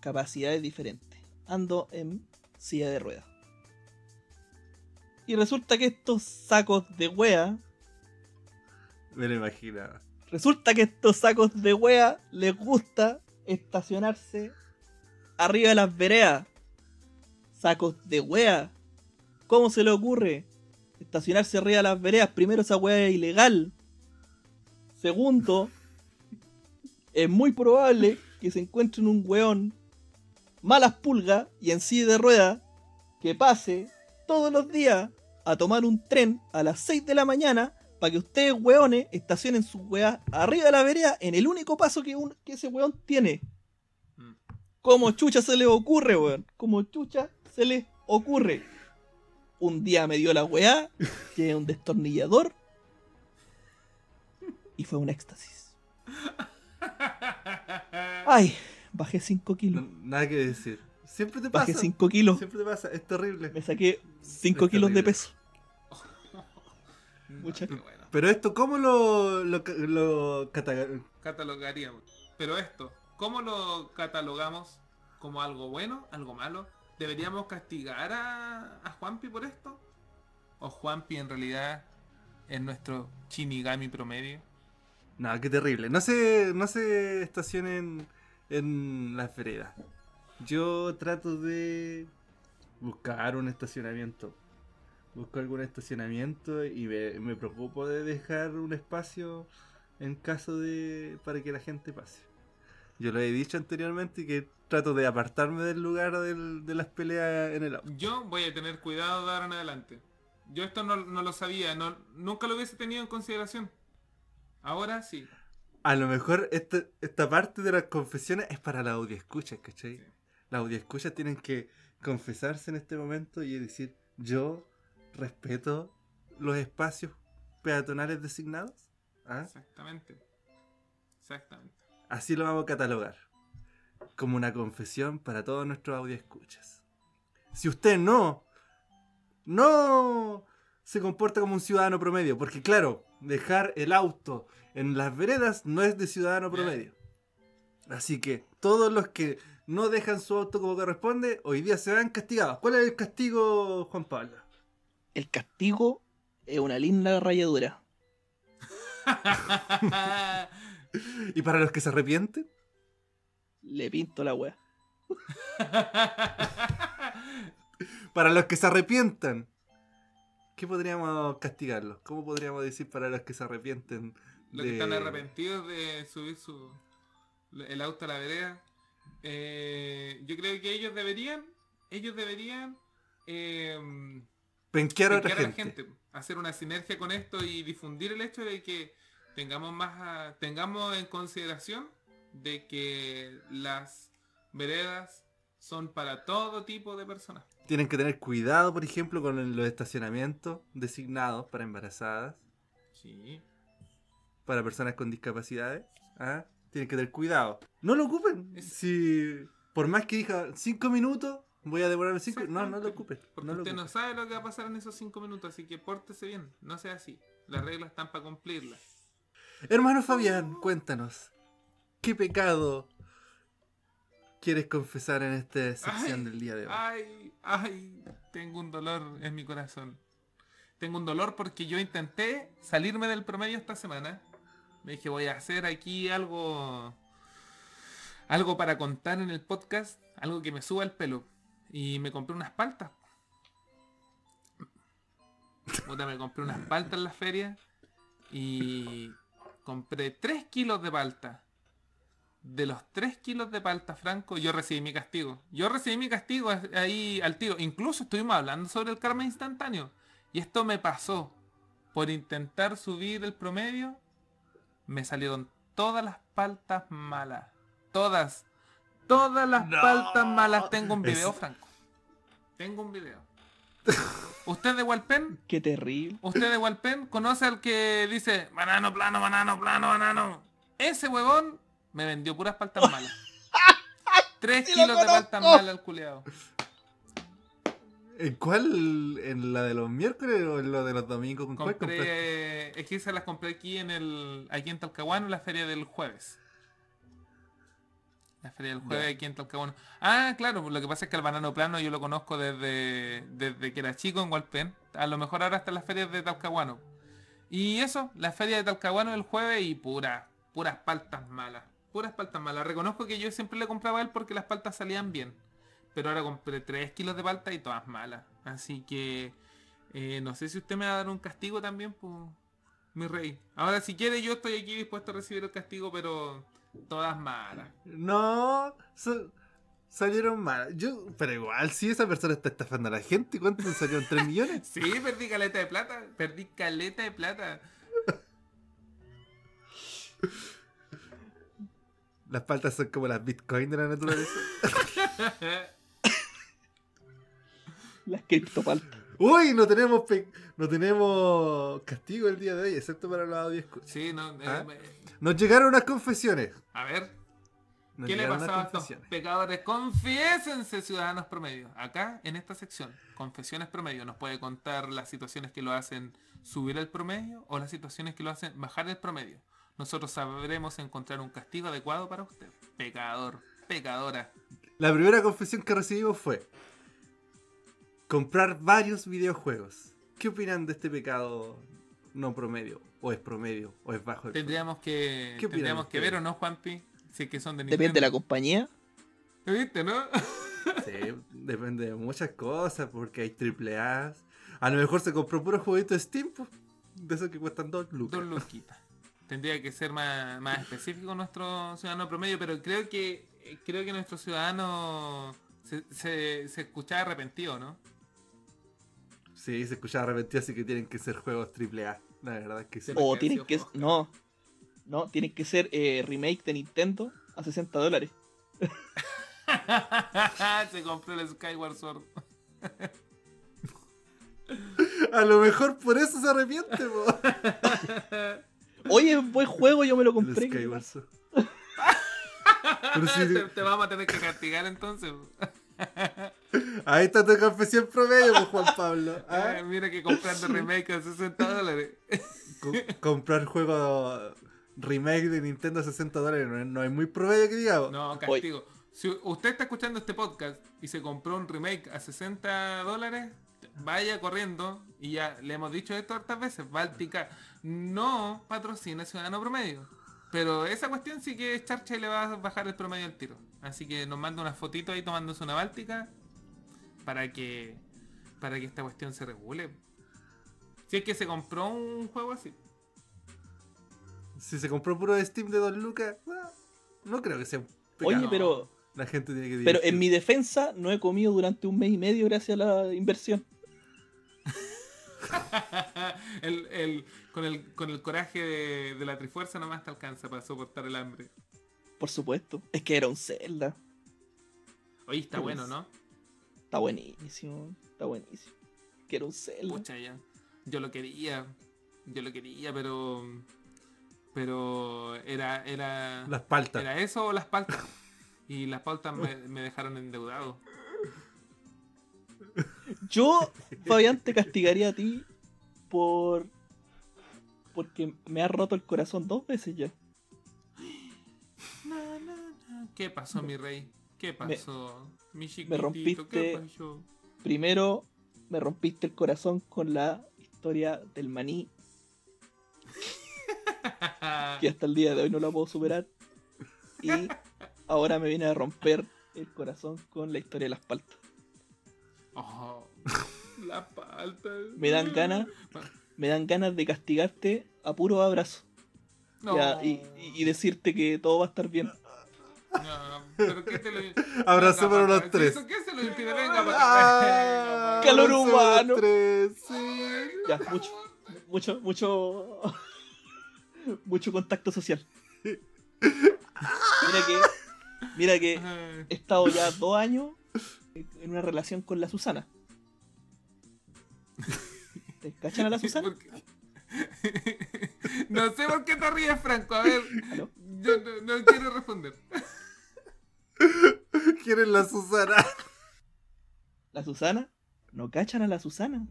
capacidades diferentes. Ando en silla de ruedas. Y resulta que estos sacos de wea, Me lo imaginaba. resulta que estos sacos de wea les gusta estacionarse arriba de las veredas. Sacos de wea. ¿Cómo se le ocurre estacionarse arriba de las veredas? Primero, esa wea es ilegal. Segundo, es muy probable que se encuentren un weón malas pulgas y en silla de ruedas que pase todos los días a tomar un tren a las 6 de la mañana para que ustedes, weones, estacionen sus weas arriba de la vereda en el único paso que, un- que ese weón tiene. Mm. Como chucha se les ocurre, weón. Como chucha se les ocurre. Un día me dio la weá, es un destornillador. Y fue un éxtasis. Ay, bajé 5 kilos. No- nada que decir. Siempre te Bajé pasa. 5 kilos. Siempre te pasa. Es terrible. Me saqué 5 Es kilos de peso. Mucha- Qué bueno. Pero esto, ¿cómo lo, lo, lo cata- catalogaríamos. Pero esto, ¿cómo lo catalogamos? ¿Como algo bueno? ¿Algo malo? ¿Deberíamos castigar a, a Juanpi por esto? ¿O Juanpi en realidad es nuestro Shinigami promedio? No, qué terrible. No se, no se estacionen en las veredas. Yo trato de buscar un estacionamiento. Busco algún estacionamiento y me, me preocupo de dejar un espacio en caso de para que la gente pase. Yo lo he dicho anteriormente que trato de apartarme del lugar del- de las peleas en el auto. Yo voy a tener cuidado de ahora en adelante. Yo esto no, no lo sabía, no, nunca lo hubiese tenido en consideración. Ahora sí. A lo mejor esta, esta parte de las confesiones es para la audio escucha, ¿cachai? Sí. Las audio escuchas tienen que confesarse en este momento y decir, yo respeto los espacios peatonales designados. ¿Ah? Exactamente. Exactamente. Así lo vamos a catalogar. Como una confesión para todos nuestros audio escuchas. Si usted no, no se comporta como un ciudadano promedio, porque claro, dejar el auto en las veredas no es de ciudadano promedio. Así que todos los que no dejan su auto como corresponde, hoy día se ven castigados. ¿Cuál es el castigo, Juan Pablo? El castigo es una linda rayadura. ¿Y para los que se arrepienten? Le pinto la wea. Para los que se arrepientan. ¿Qué podríamos castigarlos? ¿Cómo podríamos decir para los que se arrepienten? Los que de- están arrepentidos de subir su el auto a la vereda. eh, yo creo que ellos deberían, ellos deberían eh, Penquear a otra a la gente. gente, hacer una sinergia con esto y difundir el hecho de que tengamos más a- tengamos en consideración de que las veredas son para todo tipo de personas. Tienen que tener cuidado, por ejemplo, con los estacionamientos designados para embarazadas, Sí. para personas con discapacidades. ¿ah? Tienen que tener cuidado. No lo ocupen. Es- Si por más que diga cinco minutos, voy a demorar cinco. No, no lo ocupen. Porque no lo usted no sabe lo que va a pasar en esos cinco minutos, así que pórtese bien, no sea así. Las reglas están para cumplirlas. Hermano Fabián, cuéntanos. ¿Qué pecado quieres confesar en esta sección Ay, del día de hoy? Ay, ay, tengo un dolor en mi corazón. Tengo un dolor porque yo intenté salirme del promedio esta semana. Me dije, voy a hacer aquí algo algo para contar en el podcast, algo que me suba el pelo. Y me compré unas paltas. Me compré unas paltas en la feria y compré 3 kilos de palta. De los 3 kilos de palta, Franco, yo recibí mi castigo. Yo recibí mi castigo ahí al tiro. Incluso estuvimos hablando sobre el karma instantáneo. Y esto me pasó. Por intentar subir el promedio, me salieron todas las paltas malas. Todas. Todas las No. paltas malas. Tengo un video, Es- Franco. Tengo un video. ¿Usted de Walpen? Qué terrible. ¿Usted de Walpen conoce al que dice banano plano, banano plano, banano? Ese huevón me vendió puras paltas malas. Tres Sí kilos de paltas malas al culeado. ¿En cuál? ¿En la de los miércoles o en la de los domingos? ¿Con cuál compraste? Compré, es que esas las compré aquí en el, aquí en Talcahuano, en la feria del jueves. La feria del jueves aquí en Talcahuano. Ah, claro, lo que pasa es que el banano plano yo lo conozco desde, desde que era chico en Walpen. A lo mejor ahora está en las ferias de Talcahuano. Y eso, la feria de Talcahuano el jueves y pura, puras paltas malas. Puras paltas malas. Reconozco que yo siempre le compraba a él porque las paltas salían bien. Pero ahora compré 3 kilos de palta y todas malas. Así que eh, no sé si usted me va a dar un castigo también, pues, mi rey. Ahora si quiere yo estoy aquí dispuesto a recibir el castigo, pero todas malas. No, sa- salieron mal. Yo, pero igual, si esa persona está estafando a la gente, ¿cuánto salieron? ¿3 millones? Sí, perdí caleta de plata. Perdí caleta de plata. Las paltas son como las bitcoins de la naturaleza. Las criptopaltas. Uy, no tenemos pe- no tenemos castigo el día de hoy, excepto para los audio. Sí, no. eh, ¿Ah? eh, Nos llegaron unas confesiones. a ver, Nos ¿qué le pasaba a estos pecadores? Confiésense, ciudadanos promedio. Acá, en esta sección, confesiones promedio, nos puede contar las situaciones que lo hacen subir el promedio o las situaciones que lo hacen bajar el promedio. Nosotros sabremos encontrar un castigo adecuado para usted. Pecador, pecadora. La primera confesión que recibimos fue comprar varios videojuegos. ¿Qué opinan de este pecado no promedio? ¿O es promedio? ¿O es bajo el Tendríamos que, ¿Qué opinan tendríamos que ver o no, Juanpi, si es que son de Depende de la Nintendo. compañía. ¿Viste, no? Sí, depende de muchas cosas, porque hay triple A. A lo mejor se compró puro jueguito de Steam, pues, de esos que cuestan dos lucas. Dos luquitas. Tendría que ser más, más específico nuestro ciudadano promedio, pero creo que eh, creo que nuestro ciudadano se, se, se escuchaba arrepentido, ¿no? Sí, se escuchaba arrepentido, así que tienen que ser juegos triple A. La verdad es que sí. O tienen que... juegos No. No, tienen que ser eh, remake de Nintendo a 60 dólares. se compró el Skyward Sword. A lo mejor por eso se arrepiente, po. Oye, buen juego, yo me lo El compré. Skyward Sword. Pero sí, te, te vamos a tener que castigar entonces. Ahí está tu confesión promedio, pues, Juan Pablo. ¿ah? Ay, mira que comprando remake a 60 dólares. Co- comprar juego remake de Nintendo a 60 dólares no es, no es muy promedio que digamos. No, castigo. Si usted está escuchando este podcast y se compró un remake a 60 dólares, vaya corriendo, y ya le hemos dicho esto hartas veces, Báltica no patrocina Ciudadano Promedio. Pero esa cuestión sí que es charcha y le va a bajar el promedio al tiro. Así que nos manda una fotito ahí tomándose una Báltica para que para que esta cuestión se regule. Si es que se compró un juego así. Si se compró puro de Steam de 2 lucas, no creo que sea un Oye, pecado. pero, La gente tiene que pero en mi defensa no he comido durante un mes y medio gracias a la inversión. el, el- con, el, con el coraje de, de la trifuerza nomás te alcanza para soportar el hambre. Por supuesto. Es que era un Zelda. Oye, está bueno, ¿no? Está buenísimo. Está buenísimo. Que era un Zelda. Pucha ya. Yo lo quería. Yo lo quería, pero. Pero era. Era. Las paltas. Era eso o las paltas. Y las paltas me, me dejaron endeudado. Yo, Fabián, te castigaría a ti por. Porque me has roto el corazón dos veces ya. ¿Qué pasó, mi rey? ¿Qué pasó? mi chiquitito, ¿qué rompiste- pasó? Primero, me rompiste el corazón con la historia del maní, que hasta el día de hoy no la puedo superar. Y ahora me viene a romper el corazón con la historia de las paltas. Oh, la palta. Me dan ganas, me dan ganas de castigarte a puro abrazo. No. Ya, y, y decirte que todo va a estar bien. No, pero ¿qué te lo... Abracémonos Venga, los tres. ¿Eso qué se lo impide? Venga. Ah, Calor humano. los tres, sí. Ya, mucho, mucho, mucho, mucho contacto social. Mira que, mira que he estado ya dos años en una relación con la Susana. ¿Te cachan a la Susana? ¿Por qué? No sé por qué te ríes, Franco. A ver, ¿Aló? yo no, no quiero responder. ¿Quieren la Susana? La Susana ¿No cachan a la Susana?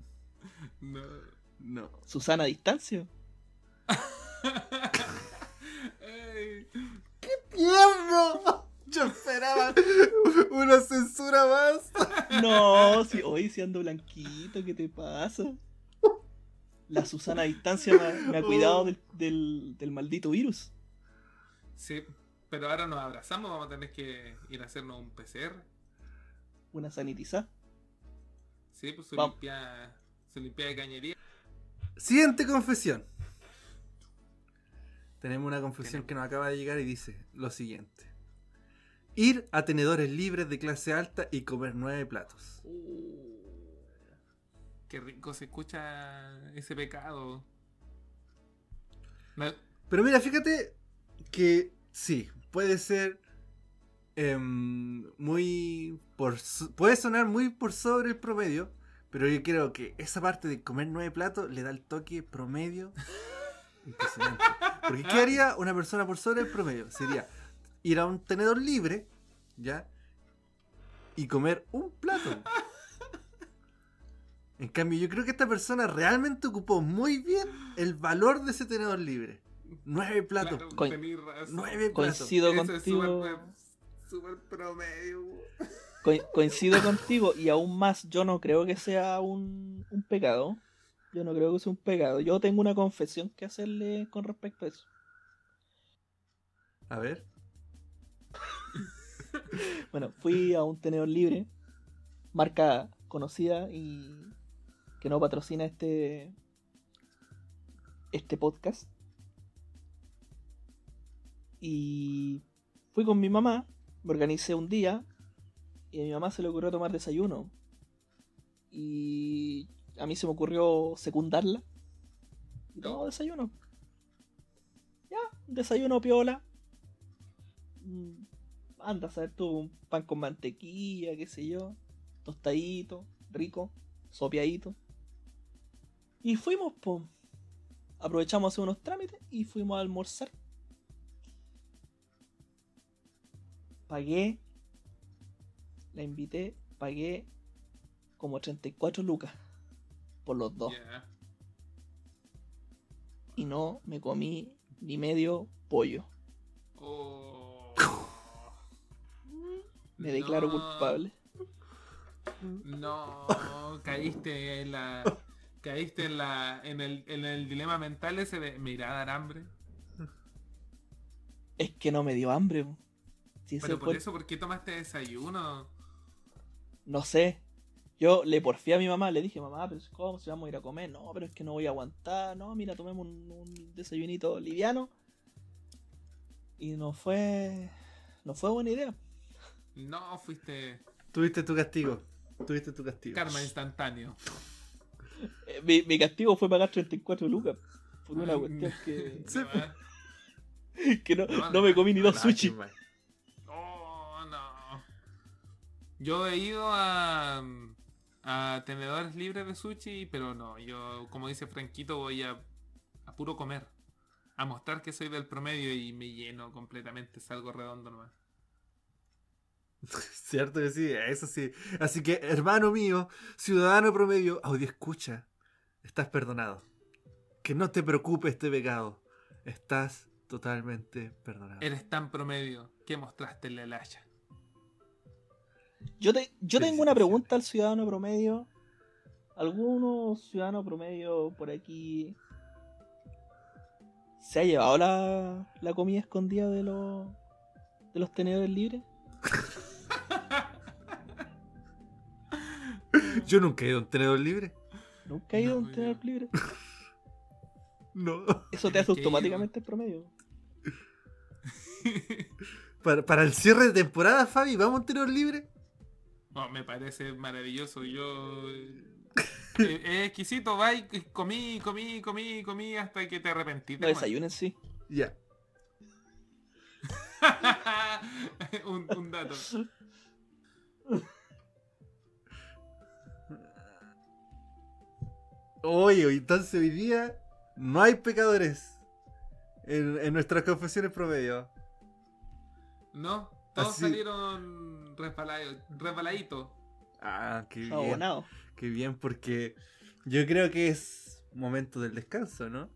No. No. Susana a distancia. Ay, ¡Tierno! Yo esperaba una censura más. No, si hoy si ando blanquito, ¿qué te pasa? La Susana a distancia me, ha- me ha cuidado del, del, del maldito virus. Sí, pero ahora nos abrazamos, vamos a tener que ir a hacernos un PCR. Una sanitiza. Sí, pues su Vamos. limpia, su limpia de cañería. Siguiente confesión. Tenemos una confesión Tenemos. que nos acaba de llegar y dice lo siguiente. Ir a tenedores libres de clase alta y comer nueve platos. Qué rico se escucha ese pecado. Pero mira, fíjate que sí, puede ser em, muy... Por, puede sonar muy por sobre el promedio, pero yo creo que esa parte de comer nueve platos le da el toque promedio impresionante. Porque ¿qué haría una persona por sobre el promedio? Sería ir a un tenedor libre, ¿ya? Y comer un plato. En cambio, yo creo que esta persona realmente ocupó muy bien el valor de ese tenedor libre. Nueve platos. claro, razón. Nueve platos. Coincido es contigo. súper- Súper promedio. Co- coincido contigo y aún más, yo no creo que sea un, un pecado. Yo no creo que sea un pecado. Yo tengo una confesión que hacerle con respecto a eso. A ver. Bueno, fui a un tenedor libre, marca conocida y que no patrocina este este podcast. Y fui con mi mamá, me organicé un día y a mi mamá se le ocurrió tomar desayuno. Y a mí se me ocurrió secundarla. Y tomó desayuno. Ya, un desayuno piola. Mm, Anda a saber tú, un pan con mantequilla, qué sé yo. Tostadito, rico, sopeadito. Y fuimos, po. Aprovechamos a hacer unos trámites y fuimos a almorzar. Pagué. La invité, pagué como 34 lucas por los dos. Y no me comí ni medio pollo. Oh. Me declaro No, culpable. No, caíste en la. Caíste en la. en el, en el dilema mental ese de me irá a dar hambre. Es que no me dio hambre. Si Pero por fue- eso, ¿por qué tomaste desayuno? No sé. Yo le porfié a mi mamá, le dije, mamá, pero ¿cómo si vamos a ir a comer? No, pero es que no voy a aguantar. No, mira, tomemos un, un desayunito liviano. Y no fue. No fue buena idea. No, fuiste Tuviste tu castigo. Tuviste tu castigo. karma instantáneo. Eh, Mi, mi castigo fue pagar 34 lucas. Por una cuestión que, que no, No, me comí ni dos sushi. Oh, no. Yo he ido a, a tenedores libres de sushi, pero no, yo, como dice Franquito, voy a, a puro comer. A mostrar que soy del promedio y me lleno completamente, salgo redondo nomás. Cierto que sí, eso sí. Así que, hermano mío, ciudadano promedio, audio escucha, estás perdonado. Que no te preocupe este pecado. Estás totalmente perdonado. Eres tan promedio que mostraste en el haya. Yo, te, yo tengo una pregunta al ciudadano promedio. ¿Alguno ciudadano promedio por aquí se ha llevado la, la comida escondida de los de los tenedores libres? Yo nunca he ido a un tenedor libre. Nunca he ido a un No, tenedor yo- libre. No. Eso te hace automáticamente el promedio. Para, para el cierre de temporada, Fabi, ¿vamos a un tenedor libre? Oh, me parece maravilloso. Yo. eh, eh, es exquisito, va y comí, comí, comí, comí hasta que te arrepentiste. No desayunen, sí. Ya. un, un dato. Oye, entonces hoy día no hay pecadores en, en nuestras confesiones promedio. No, todos Así- salieron resbaladitos. Ah, qué bien. Abonado. Qué bien, porque yo creo que es momento del descanso, ¿no?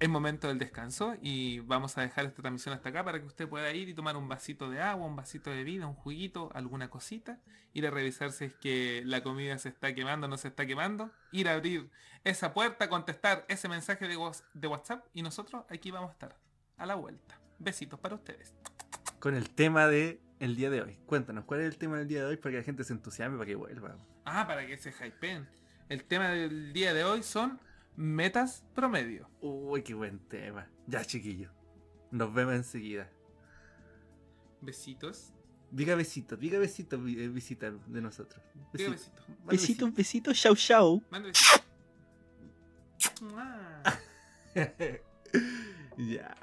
Es momento del descanso y vamos a dejar esta transmisión hasta acá para que usted pueda ir y tomar un vasito de agua, un vasito de bebida, un juguito, alguna cosita, ir a revisar si es que la comida se está quemando o no se está quemando, ir a abrir esa puerta, contestar ese mensaje de, de WhatsApp y nosotros aquí vamos a estar a la vuelta. Besitos para ustedes. Con el tema de el día de hoy. Cuéntanos, ¿cuál es el tema del día de hoy para que la gente se entusiasme, para que vuelva? Ah, para que se hypeen. El tema del día de hoy son metas promedio. Uy, qué buen tema. Ya, chiquillo. Nos vemos enseguida. Besitos. Diga besito, diga besito, vi- eh, visita de nosotros. Diga Besito. besitos. Mande Besitos, besitos, chau, chau. Mande besitos. Ya.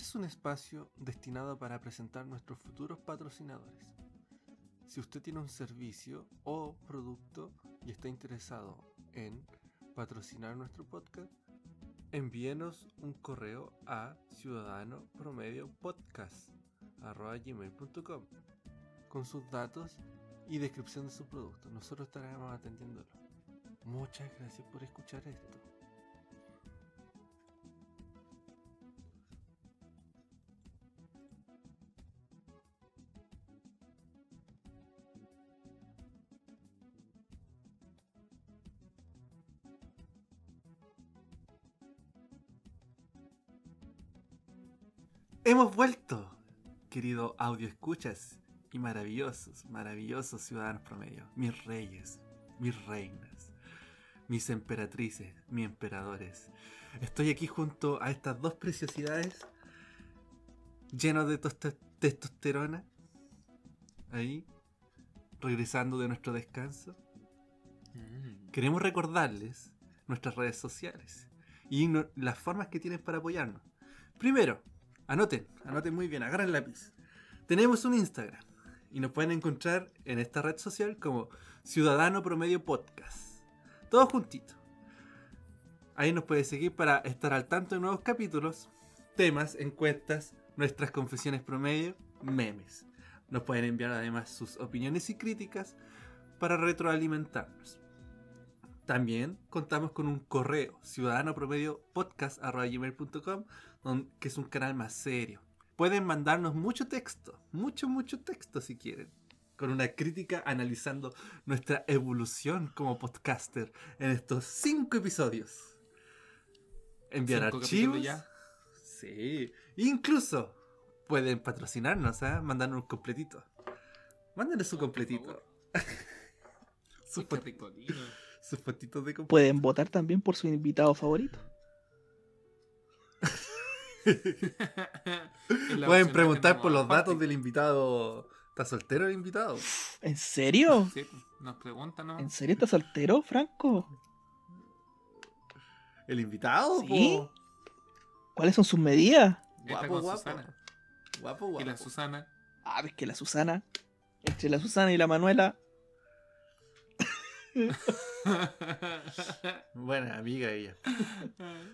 Este es un espacio destinado para presentar nuestros futuros patrocinadores. Si usted tiene un servicio o producto y está interesado en patrocinar nuestro podcast, envíenos un correo a ciudadano promedio gmail.com con sus datos y descripción de su producto. Nosotros estaremos atendiéndolo. Muchas gracias por escuchar esto. Hemos vuelto, querido audio escuchas y maravillosos, maravillosos ciudadanos promedio, mis reyes, mis reinas, mis emperatrices, mis emperadores. Estoy aquí junto a estas dos preciosidades llenos de testosterona, ahí, regresando de nuestro descanso. Queremos recordarles nuestras redes sociales y no- las formas que tienen para apoyarnos. Primero, anoten, anoten muy bien, agarren lápiz. Tenemos un Instagram y nos pueden encontrar en esta red social como Ciudadano Promedio Podcast. Todo juntito. Ahí nos puede seguir para estar al tanto de nuevos capítulos, temas, encuestas, nuestras confesiones promedio, memes. Nos pueden enviar además sus opiniones y críticas para retroalimentarnos. También contamos con un correo, ciudadano promedio podcast.gmail.com, que es un canal más serio. Pueden mandarnos mucho texto, mucho, mucho texto si quieren, con una crítica analizando nuestra evolución como podcaster en estos cinco episodios. Enviar Cinco archivos. ya. Sí, incluso pueden patrocinarnos, ¿ah? mandarnos un completito. Mándenos su completito. sus fotitos de completito. Pueden votar también por su invitado favorito. Pueden preguntar por los datos del invitado. ¿Está soltero el invitado? ¿En serio? Sí, nos preguntan, ¿no? ¿En serio estás soltero, Franco? ¿El invitado? ¿Sí? po? ¿Cuáles son sus medidas? Está Guapo, con guapo. Susana. Guapo, guapo. Y la Susana. Ah, es que la Susana. Entre la Susana y la Manuela. Buena amiga ella.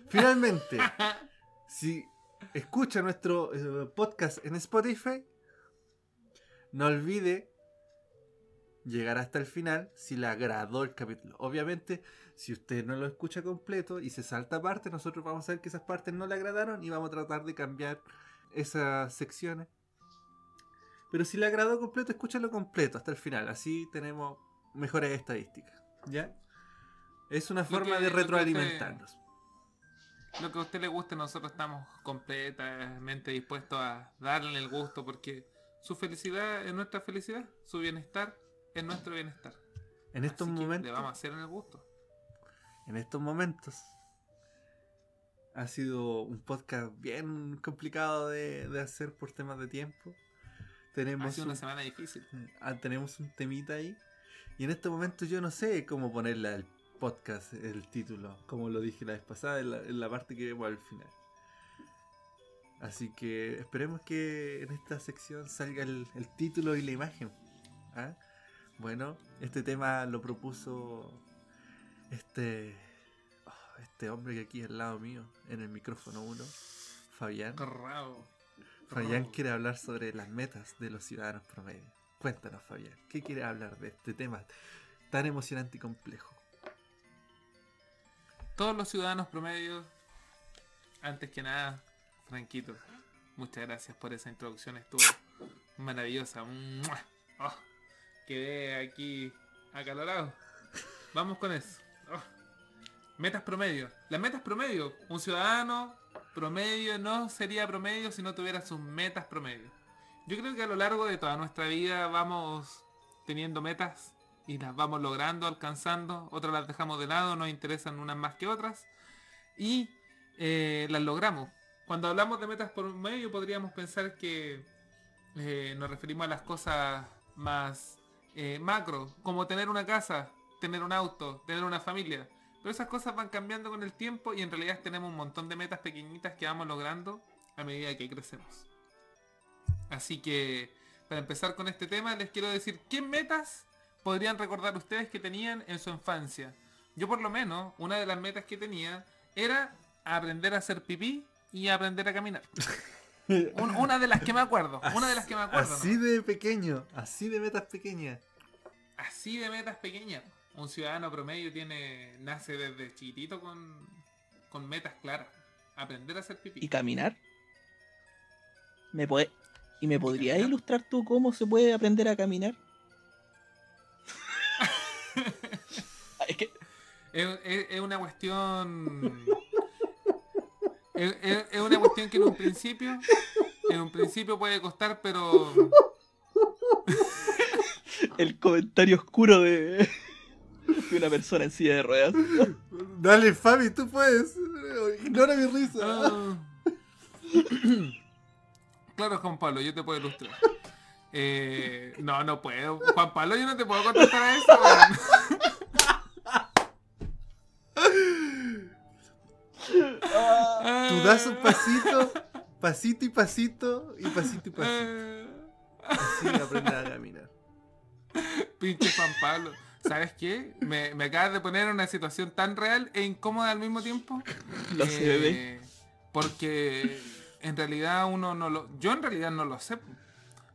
Finalmente, si escucha nuestro eh, podcast en Spotify, no olvide llegar hasta el final si le agradó el capítulo. Obviamente, si usted no lo escucha completo y se salta partes, nosotros vamos a ver que esas partes no le agradaron y vamos a tratar de cambiar esas secciones. Pero si le agradó completo, escúchalo completo hasta el final. Así tenemos mejores estadísticas. ¿Ya? Es una forma que- de retroalimentarnos. Lo que a usted le guste, nosotros estamos completamente dispuestos a darle el gusto porque su felicidad es nuestra felicidad, su bienestar es nuestro bienestar. En estos Así momentos. le vamos a hacer en el gusto. en estos momentos ha sido un podcast bien complicado de, de hacer por temas de tiempo. Ha Tenemos sido un, una semana difícil. ah, tenemos un temita ahí. Y en este momento yo no sé cómo ponerle al podcast el título, como lo dije la vez pasada, en la, en la parte que vemos al final. Así que esperemos que en esta sección salga el, el título y la imagen. ¿ah? Bueno, este tema lo propuso este oh, este hombre que aquí al lado mío, en el micrófono 1, Fabián. Rabo. Fabián quiere hablar sobre las metas de los ciudadanos promedio. Cuéntanos, Fabián, ¿qué quiere hablar de este tema tan emocionante y complejo? Todos los ciudadanos promedios, antes que nada, Franquito, muchas gracias por esa introducción, estuvo maravillosa. Oh, quedé aquí acalorado. Vamos con eso. Oh. Metas promedio. Las metas promedio. Un ciudadano promedio no sería promedio si no tuviera sus metas promedio. Yo creo que a lo largo de toda nuestra vida vamos teniendo metas y las vamos logrando, alcanzando, otras las dejamos de lado, nos interesan unas más que otras y eh, las logramos. Cuando hablamos de metas por medio podríamos pensar que eh, nos referimos a las cosas más eh, macro, como tener una casa, tener un auto, tener una familia. Pero esas cosas van cambiando con el tiempo y en realidad tenemos un montón de metas pequeñitas que vamos logrando a medida que crecemos. Así que para empezar con este tema les quiero decir qué metas podrían recordar ustedes que tenían en su infancia. Yo por lo menos, una de las metas que tenía era aprender a hacer pipí y aprender a caminar. Un- una de las que me acuerdo, una de las que me acuerdo. Así ¿no? de pequeño, así de metas pequeñas. Así de metas pequeñas. Un ciudadano promedio tiene nace desde chiquitito con, con metas claras. Aprender a hacer pipí. ¿Y caminar? ¿Me puede... ¿Y me podrías ilustrar tú cómo se puede aprender a caminar? Es, es- es una cuestión. Es, es- es una cuestión que en un principio. En un principio puede costar, pero. el comentario oscuro de, de una persona en silla de ruedas. Dale, Fabi, tú puedes. Ignora mi risa. ah. Claro, Juan Pablo, yo te puedo ilustrar. Eh, no, no puedo. Juan Pablo, yo no te puedo contestar a eso. Tú das un pasito, pasito y pasito, y pasito y pasito. Eh, Así aprendes a caminar. Pinche Juan Pablo. ¿Sabes qué? Me, me acabas de poner en una situación tan real e incómoda al mismo tiempo. Lo sé, bebé. Eh, Porque en realidad uno no lo... Yo en realidad no lo sé.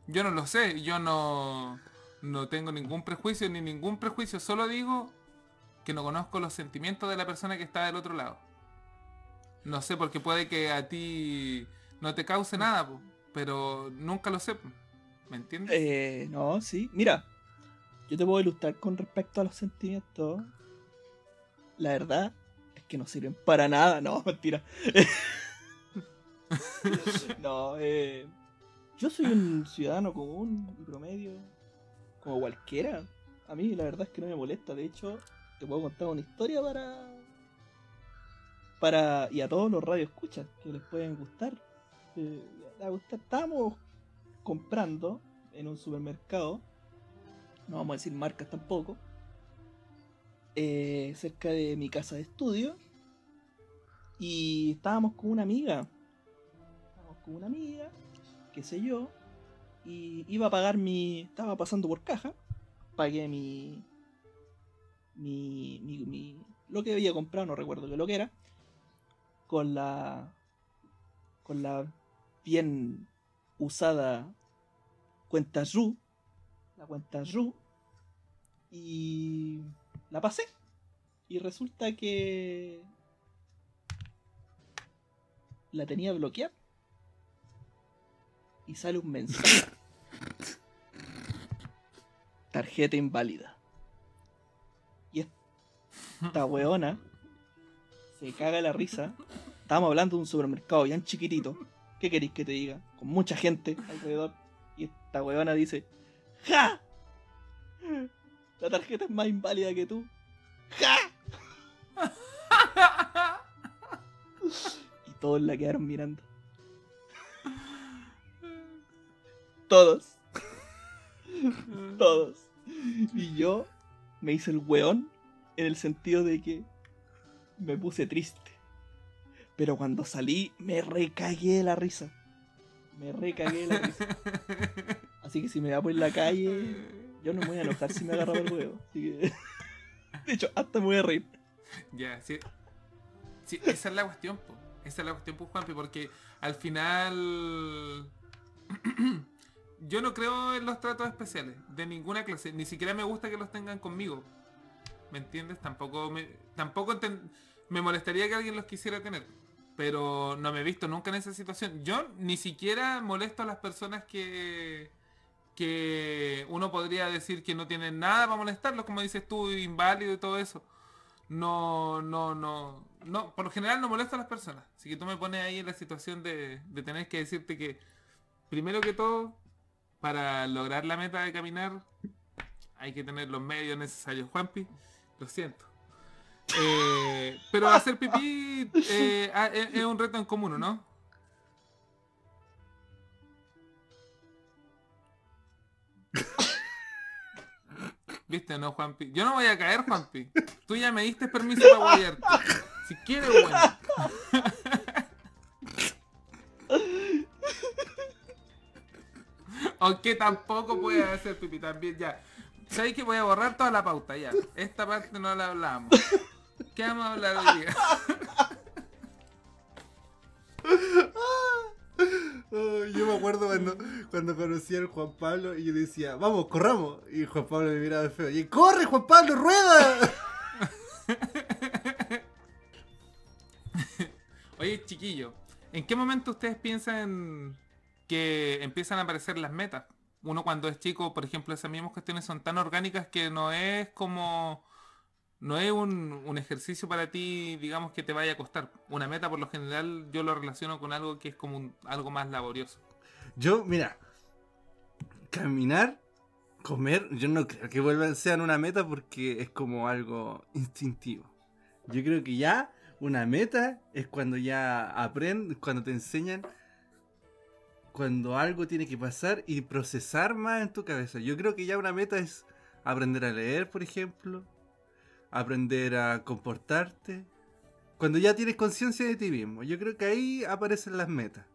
Yo no lo sé. Yo no, no tengo ningún prejuicio ni ningún prejuicio. Solo digo que no conozco los sentimientos de la persona que está del otro lado. No sé, porque puede que a ti no te cause nada, po, pero nunca lo sé. ¿Me entiendes? Eh, no, sí. Mira, yo te puedo ilustrar con respecto a los sentimientos. La verdad es que no sirven para nada. No, mentira. no, eh, yo soy un ciudadano común y promedio, como cualquiera. A mí la verdad es que no me molesta. De hecho, te puedo contar una historia para... Para, y a todos los radios escuchan que les pueden gustar. Eh. Estábamos comprando en un supermercado, no vamos a decir marcas tampoco, eh, cerca de mi casa de estudio. Y estábamos con una amiga. Estábamos con una amiga, qué sé yo. Y iba a pagar mi. Estaba pasando por caja. Pagué mi. Mi. mi, mi- lo que había comprado, no recuerdo qué lo que era. Con la. Con la bien usada cuenta RU, la cuenta RU, y la pasé. Y resulta que la tenía bloqueada. Y sale un mensaje. Tarjeta inválida. Y esta weona se caga la risa. Estábamos hablando de un supermercado bien chiquitito. ¿Qué queréis que te diga? Con mucha gente alrededor. Y esta weona dice: ¡Ja! La tarjeta es más inválida que tú. ¡Ja! y todos la quedaron mirando. Todos. Todos. Y yo me hice el weón en el sentido de que me puse triste. Pero cuando salí me recagué de la risa. Me recagué de la risa. Así que si me va por la calle, Yo no me voy a enojar si me agarra el huevo. Así que... De hecho, hasta me voy a reír. Ya, sí. Sí, esa es la cuestión, po. Esa es la cuestión, pues, Juanpi, porque al final. Yo no creo en los tratos especiales, de ninguna clase. Ni siquiera me gusta que los tengan conmigo. ¿Me entiendes? Tampoco me. Tampoco enten- me molestaría que alguien los quisiera tener. Pero no me he visto nunca en esa situación. Yo ni siquiera molesto a las personas que. que uno podría decir que no tienen nada para molestarlos, como dices tú, inválido y todo eso no, no, no, no, por lo general no molesto a las personas. Así que tú me pones ahí en la situación de, de tener que decirte que, primero que todo, para lograr la meta de caminar, hay que tener los medios necesarios. Juanpi, lo siento. Eh, pero hacer pipí eh, ah, es, es un reto en común, ¿no? ¿Viste, no, Juanpi? Yo no voy a caer, Juanpi. Tú ya me diste permiso para guayarte. Si quieres, bueno. Aunque tampoco puedes hacer pipí también, ya. ¿Sabéis que voy a borrar toda la pauta ya? Esta parte no la hablamos. ¿Qué vamos a hablar hoy día? Oh, yo me acuerdo cuando, cuando conocí al Juan Pablo y yo decía, vamos, corramos. Y Juan Pablo me miraba feo. Y corre, Juan Pablo, rueda. Oye, chiquillo, ¿en qué momento ustedes piensan que empiezan a aparecer las metas? Uno cuando es chico, por ejemplo, esas mismas cuestiones son tan orgánicas que no es como... No es un, ejercicio para ti, digamos, que te vaya a costar. Una meta, por lo general, yo lo relaciono con algo que es como un- algo más laborioso. Yo, mira, caminar, comer, yo no creo que vuelvan sean una meta porque es como algo instintivo. Yo creo que ya una meta es cuando ya aprendes, cuando te enseñan cuando algo tiene que pasar y procesar más en tu cabeza. Yo creo que ya una meta es aprender a leer, por ejemplo, aprender a comportarte. Cuando ya tienes conciencia de ti mismo, yo creo que ahí aparecen las metas.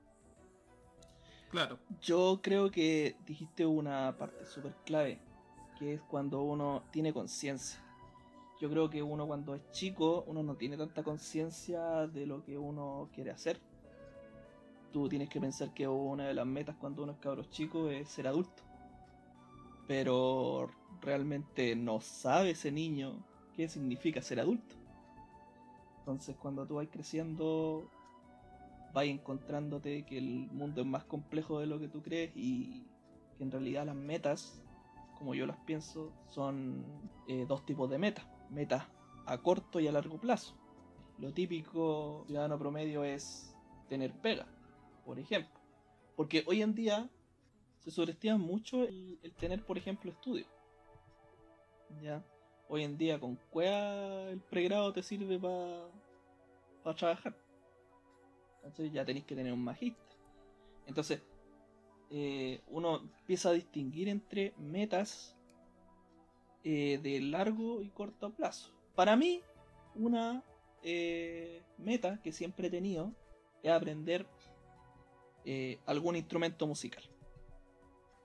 Claro. Yo creo que dijiste una parte súper clave, que es cuando uno tiene conciencia. Yo creo que uno cuando es chico, uno no tiene tanta conciencia de lo que uno quiere hacer. Tú tienes que pensar que una de las metas cuando uno es cabro chico es ser adulto. Pero realmente no sabe ese niño qué significa ser adulto. Entonces cuando tú vas creciendo, vas encontrándote que el mundo es más complejo de lo que tú crees y que en realidad las metas, como yo las pienso, son eh, dos tipos de metas. Metas a corto y a largo plazo. Lo típico ciudadano promedio es tener pega, por ejemplo. Porque hoy en día se sobreestima mucho el, el tener, por ejemplo, estudio. ¿Ya? Hoy en día con cueva el pregrado te sirve para trabajar. Entonces ya tenéis que tener un magíster. Entonces, eh, uno empieza a distinguir entre metas eh, de largo y corto plazo. Para mí, una eh, meta que siempre he tenido es aprender algún instrumento musical.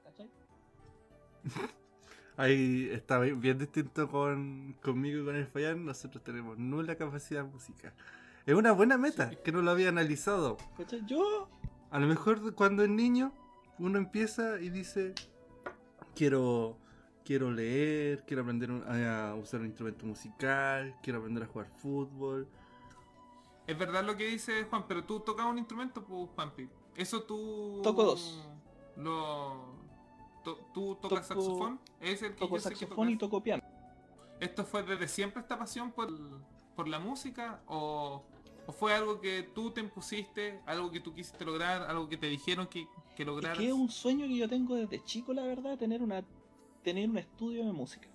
¿Cachai? Ahí está bien bien distinto con, conmigo y con el Fayán. Nosotros tenemos nula capacidad musical. Es una buena meta, que no lo había analizado. ¿Cachai? Yo, A lo mejor cuando es niño, uno empieza y dice, quiero, quiero leer, quiero aprender un- a usar un instrumento musical, quiero aprender a jugar fútbol. Es verdad lo que dice Juan, pero tú tocas un instrumento, pues, Juanpi. Eso tú... Toco dos. Lo... ¿Tú tocas Toco- saxofón? Es el que toco yo sé que saxofón y toco piano. ¿Esto fue desde siempre esta pasión por, por la música? ¿O, o fue algo que tú te impusiste? ¿Algo que tú quisiste lograr? ¿Algo que te dijeron que, que Es lograras? que es un sueño que yo tengo desde chico, la verdad, tener una tener un estudio de música.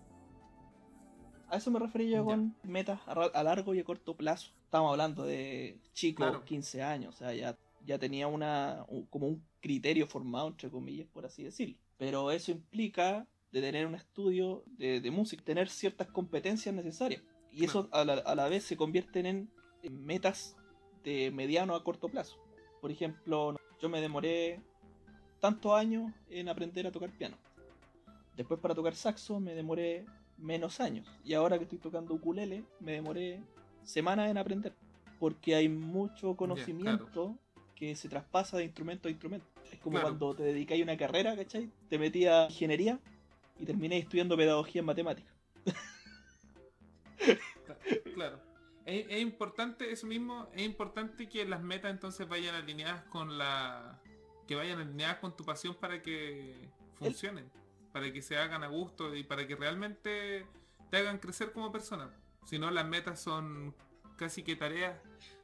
A eso me refería yo con metas a, largo y a corto plazo. Estamos hablando de chico, Claro. 15 años, o sea, ya, ya tenía una un- como un criterio formado, entre comillas, por así decirlo. Pero eso implica de tener un estudio de, de música, tener ciertas competencias necesarias. Y eso a la, a la vez se convierten en, en metas de mediano a corto plazo. Por ejemplo, yo me demoré tantos años en aprender a tocar piano. Después para tocar saxo me demoré menos años. Y ahora que estoy tocando ukulele, me demoré semanas en aprender. Porque hay mucho conocimiento que se traspasa de instrumento a instrumento. Es como Claro. cuando te dedicáis a una carrera, ¿cachai? Te metí a ingeniería y terminé estudiando pedagogía en matemáticas. Claro. Es, es importante, eso mismo, es importante que las metas entonces vayan alineadas con la. que vayan alineadas con tu pasión para que funcionen. Para que se hagan a gusto y para que realmente te hagan crecer como persona. Si no, las metas son casi que tareas,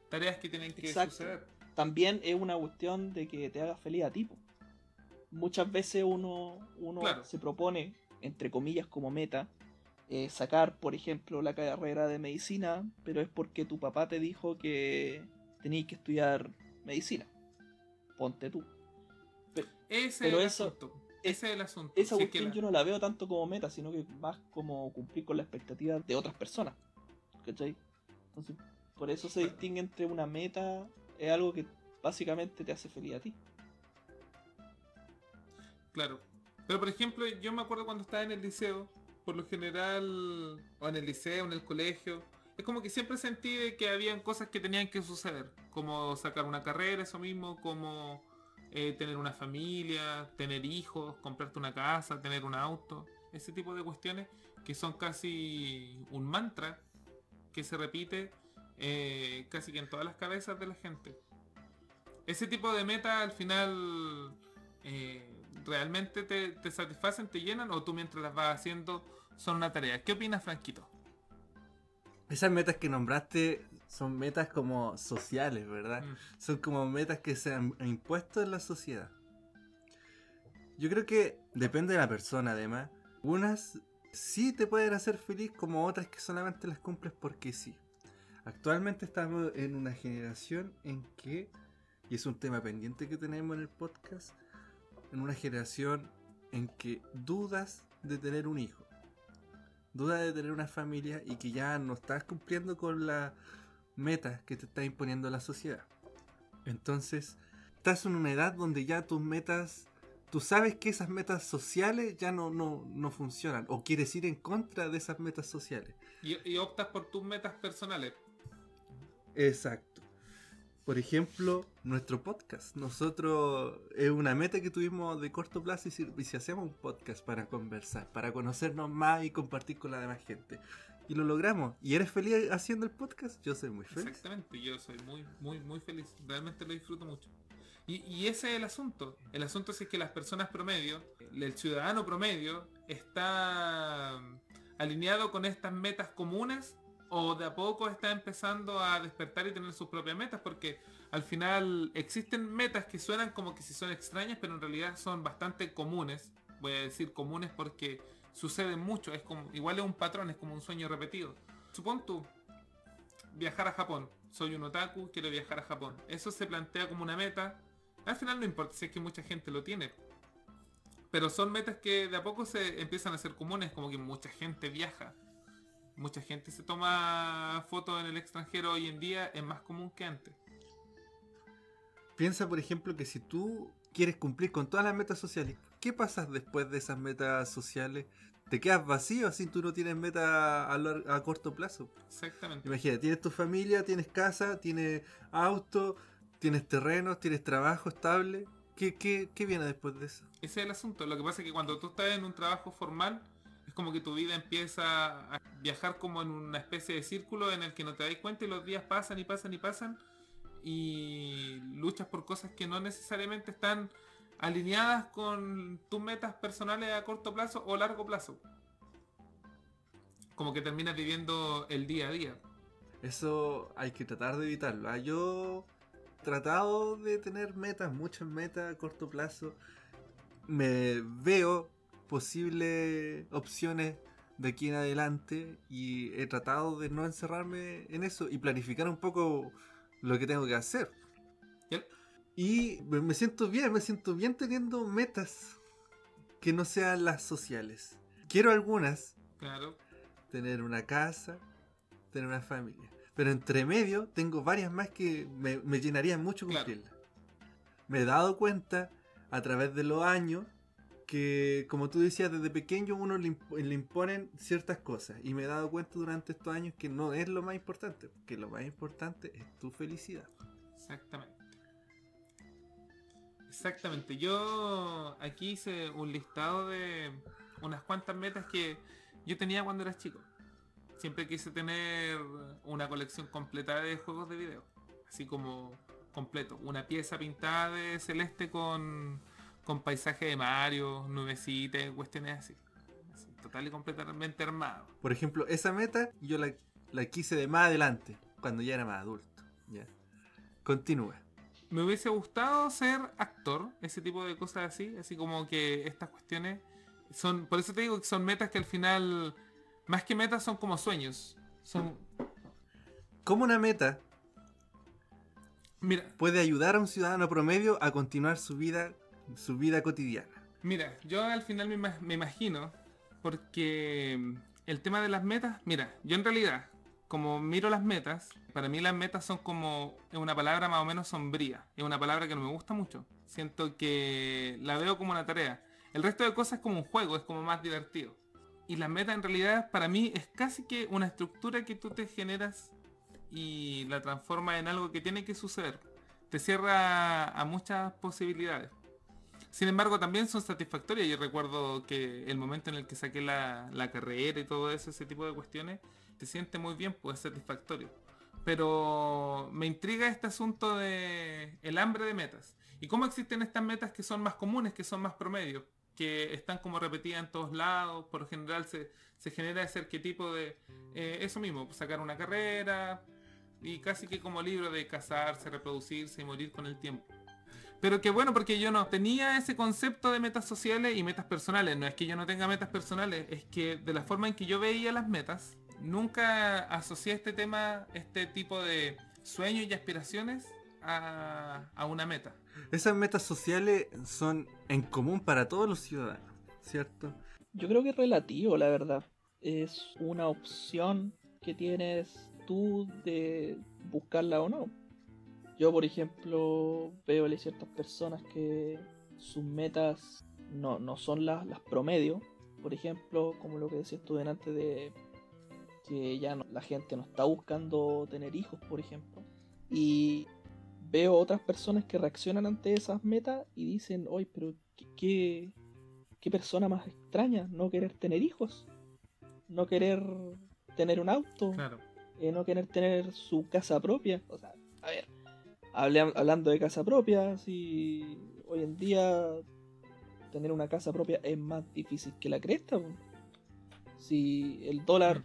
tareas que tienen que Exacto. suceder. También es una cuestión de que te haga feliz a ti. po. Muchas veces uno, uno Claro. se propone, entre comillas, como meta, eh, sacar, por ejemplo, la carrera de medicina, pero es porque tu papá te dijo que tenías que estudiar medicina. Ponte tú. Ese Pero es el eso- asunto. Ese es el asunto. Esa Si es que cuestión la- yo no la veo tanto como meta, sino que más como cumplir con las expectativas de otras personas. ¿Cachai? Entonces, por eso se distingue entre una meta, es algo que básicamente te hace feliz a ti. Claro. Pero por ejemplo, yo me acuerdo cuando estaba en el liceo, por lo general, o en el liceo, en el colegio, es como que siempre sentí de que habían cosas que tenían que suceder, como sacar una carrera, eso mismo, como eh, tener una familia, tener hijos, comprarte una casa, tener un auto, ese tipo de cuestiones que son casi un mantra que se repite eh, casi que en todas las cabezas de la gente. Ese tipo de metas al final eh, realmente te, te satisfacen, te llenan o tú mientras las vas haciendo son una tarea. ¿Qué opinas, Franquito? Esas metas que nombraste son metas como sociales, ¿verdad? Mm. Son como metas que se han impuesto en la sociedad. Yo creo que depende de la persona, además. Unas sí te pueden hacer feliz, como otras que solamente las cumples porque sí. Actualmente estamos en una generación en que, y es un tema pendiente que tenemos en el podcast, en una generación en que dudas de tener un hijo. Dudas de tener una familia y que ya no estás cumpliendo con las metas que te está imponiendo la sociedad. Entonces, estás en una edad donde ya tus metas, tú sabes que esas metas sociales ya no, no, no funcionan o quieres ir en contra de esas metas sociales. Y, y optas por tus metas personales. Exacto. Por ejemplo, nuestro podcast. Nosotros es una meta que tuvimos de corto plazo y si, hacemos un podcast para conversar, para conocernos más y compartir con la demás gente. Y lo logramos. ¿Y eres feliz haciendo el podcast? Yo soy muy feliz. Exactamente, yo soy muy, muy, muy feliz. Realmente lo disfruto mucho. Y, y ese es el asunto. El asunto es que las personas promedio, el ciudadano promedio, está alineado con estas metas comunes o de a poco está empezando a despertar y tener sus propias metas porque al final existen metas que suenan como que si son extrañas pero en realidad son bastante comunes. Voy a decir comunes porque suceden mucho es como igual es un patrón es como un sueño repetido. Supón tú viajar a Japón. Soy un otaku quiero viajar a Japón. Eso se plantea como una meta. Al final no importa si es que mucha gente lo tiene. Pero son metas que de a poco se empiezan a ser comunes como que mucha gente viaja mucha gente se toma fotos en el extranjero hoy en día es más común que antes. Piensa, por ejemplo, que si tú quieres cumplir con todas las metas sociales, ¿qué pasa después de esas metas sociales? Te quedas vacío si tú no tienes meta a, a corto plazo. Exactamente. Imagina, tienes tu familia, tienes casa, tienes auto, tienes terrenos, tienes trabajo estable. ¿Qué, qué, qué viene después de eso? Ese es el asunto. Lo que pasa es que cuando tú estás en un trabajo formal, como que tu vida empieza a viajar como en una especie de círculo en el que no te das cuenta y los días pasan y pasan y pasan y luchas por cosas que no necesariamente están alineadas con tus metas personales a corto plazo o largo plazo. Como que terminas viviendo el día a día. Eso hay que tratar de evitarlo. Ah, Yo he tratado de tener metas, muchas metas a corto plazo. Me veo posibles opciones de aquí en adelante y he tratado de no encerrarme en eso y planificar un poco lo que tengo que hacer. ¿Y el- Y me siento bien, me siento bien teniendo metas que no sean las sociales. Quiero algunas, Claro. tener una casa, tener una familia. Pero entre medio tengo varias más que me, me llenarían mucho Claro. cumplirlas. Me he dado cuenta a través de los años Porque, como tú decías, desde pequeño uno le, imp- le imponen ciertas cosas. Y me he dado cuenta durante estos años que no es lo más importante. Que lo más importante es tu felicidad. Exactamente. Exactamente. Yo aquí hice un listado de unas cuantas metas que yo tenía cuando era chico. Siempre quise tener una colección completa de juegos de video. Así como completo. Una pieza pintada de celeste con, con paisaje de Mario, nubecitas, cuestiones así. Así, Total y completamente armado. Por ejemplo, esa meta yo la, la quise de más adelante, cuando ya era más adulto. ¿ya? Continúa. Me hubiese gustado ser actor, ese tipo de cosas así, así como que estas cuestiones son, por eso te digo que son metas que al final, más que metas son como sueños. Son, ¿Cómo una meta mira, puede ayudar a un ciudadano promedio a continuar su vida, su vida cotidiana? mira, yo al final me, ima- me imagino, porque el tema de las metas, mira, yo en realidad, como miro las metas, para mí las metas son como es una palabra más o menos sombría, es una palabra que no me gusta mucho. Siento que la veo como una tarea. El resto de cosas es como un juego, es como más divertido. Y las metas en realidad para mí es casi que una estructura que tú te generas y la transformas en algo que tiene que suceder. Te cierra a muchas posibilidades. Sin embargo, también son satisfactorias. Yo recuerdo que el momento en el que saqué la, carrera y todo eso, ese tipo de cuestiones, te siente muy bien, pues es satisfactorio. Pero me intriga este asunto de el hambre de metas. Y cómo existen estas metas que son más comunes, que son más promedio, que están como repetidas en todos lados. Por lo general se, genera ese arquetipo de eh, eso mismo, sacar una carrera y casi que como libro de casarse, reproducirse y morir con el tiempo. Pero que bueno, porque yo no tenía ese concepto de metas sociales y metas personales. No es que yo no tenga metas personales, es que de la forma en que yo veía las metas, nunca asocié este tema, este tipo de sueños y aspiraciones a, a una meta. Esas metas sociales son en común para todos los ciudadanos, ¿cierto? Yo creo que es relativo, la verdad. Es una opción que tienes tú de buscarla o no. Yo, por ejemplo, veo a ciertas personas que sus metas no, no son las, las promedio. Por ejemplo, como lo que decías tú delante de que ya no- la gente no está buscando tener hijos, por ejemplo. Y veo otras personas que reaccionan ante esas metas y dicen, oye, pero ¿qué, qué, qué persona más extraña no querer tener hijos? No querer tener un auto, Claro. eh, no querer tener su casa propia. O sea, a ver, hablando de casa propia, si hoy en día tener una casa propia es más difícil que la cresta. Si el dólar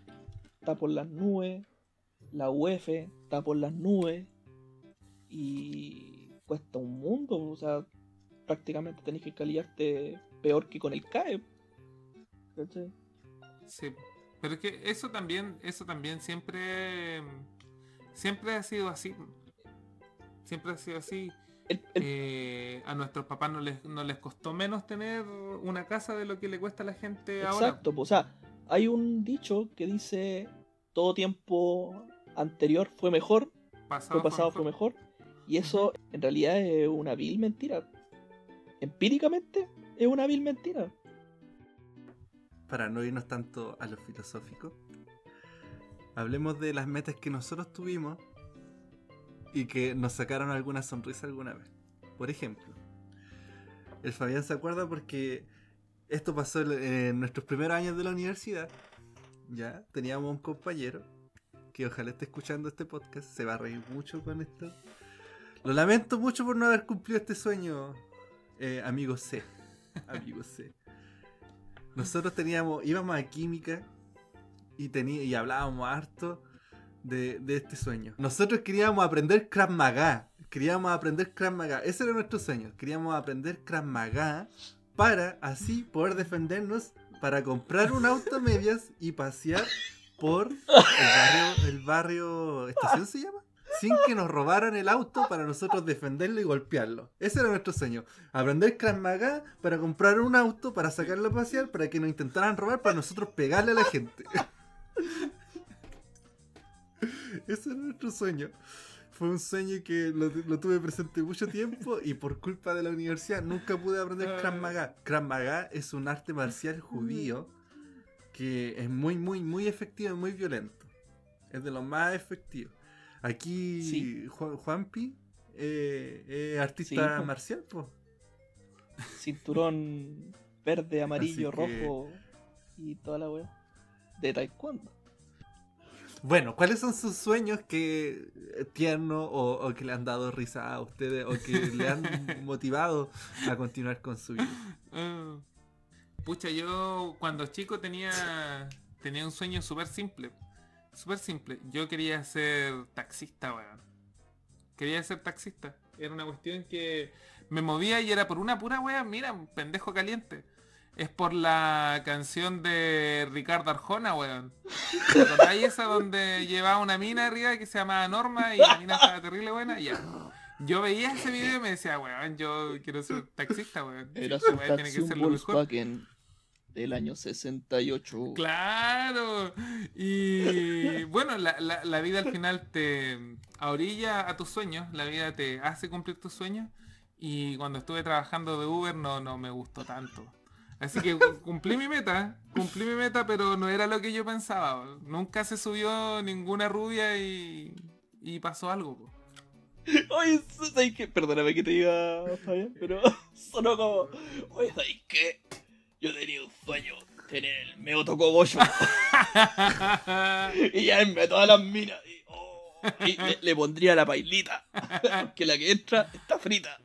está por las nubes, la UF está por las nubes y cuesta un mundo, o sea, prácticamente tenés que calillarte peor que con el CAE. ¿cachai? Sí. Pero es que eso también, eso también siempre, siempre ha sido así. Siempre ha sido así. El- el- Eh, a nuestros papás no les, no les costó menos tener una casa de lo que le cuesta a la gente ahora. Exacto, pues, o sea, hay un dicho que dice todo tiempo anterior fue mejor, Pasado fue pasado fue mejor, y eso en realidad es una vil mentira. Empíricamente es una vil mentira. Para no irnos tanto a lo filosófico, hablemos de las metas que nosotros tuvimos y que nos sacaron alguna sonrisa alguna vez. Por ejemplo, el Fabián se acuerda porque esto pasó en- nuestros primeros años de la universidad. Ya teníamos un compañero que ojalá esté escuchando este podcast, se va a reír mucho con esto. Lo lamento mucho por no haber cumplido este sueño, eh, amigo C. Amigo C. Nosotros teníamos, íbamos a química y, y hablábamos harto de, este sueño. Nosotros queríamos aprender Krav Maga. Queríamos aprender Krav Maga. Ese era nuestro sueño. Queríamos aprender Krav para así poder defendernos, para comprar un auto a medias y pasear por el barrio, el barrio estación se llama. Sin que nos robaran el auto para nosotros defenderlo y golpearlo. Ese era nuestro sueño. Aprender Krav para comprar un auto, para sacarlo a pasear, para que nos intentaran robar, para nosotros pegarle a la gente. Ese era nuestro sueño. fue un sueño que lo, lo tuve presente mucho tiempo y por culpa de la universidad nunca pude aprender Krav Maga. Krav Maga es un arte marcial judío que es muy, muy, muy efectivo y muy violento. Es de los más efectivos. Aquí Sí. Juan, Juanpi eh, es artista Sí, marcial. Cinturón verde, amarillo, que- rojo y toda la weá. De taekwondo. Bueno, ¿cuáles son sus sueños que eh, tiernos o, o que le han dado risa a ustedes o que le han motivado a continuar con su vida? Ah. Pucha, yo cuando chico tenía tenía un sueño súper simple. Súper simple. Yo quería ser taxista, weón. Quería ser taxista. Era una cuestión que me movía y era por una pura weá, mira, un pendejo caliente. Es por la canción de Ricardo Arjona, weón. ¿Te acordáis esa donde llevaba una mina arriba que se llamaba Norma y la mina estaba terrible buena? Ya. Yo veía ese video y me decía, weón, yo quiero ser taxista, weón. Era su weá tiene que ser lo mejor. Del año 68. Claro. Y bueno, la, la- la vida al final te orilla a tus sueños, la vida te hace cumplir tus sueños. Y cuando estuve trabajando de Uber no, no me gustó tanto. Así que cu- cumplí mi meta, cumplí mi meta, pero no era lo que yo pensaba. Nunca se subió ninguna rubia y, y pasó algo. po. Oye, ¿sabes qué? Perdóname que te diga, Fabián, pero sonó como. Oye, ¿sabes qué? Yo tenía un sueño, tener el meo tocobollo. y ya a todas las minas. Y, le, pondría la pailita. que la que entra está frita.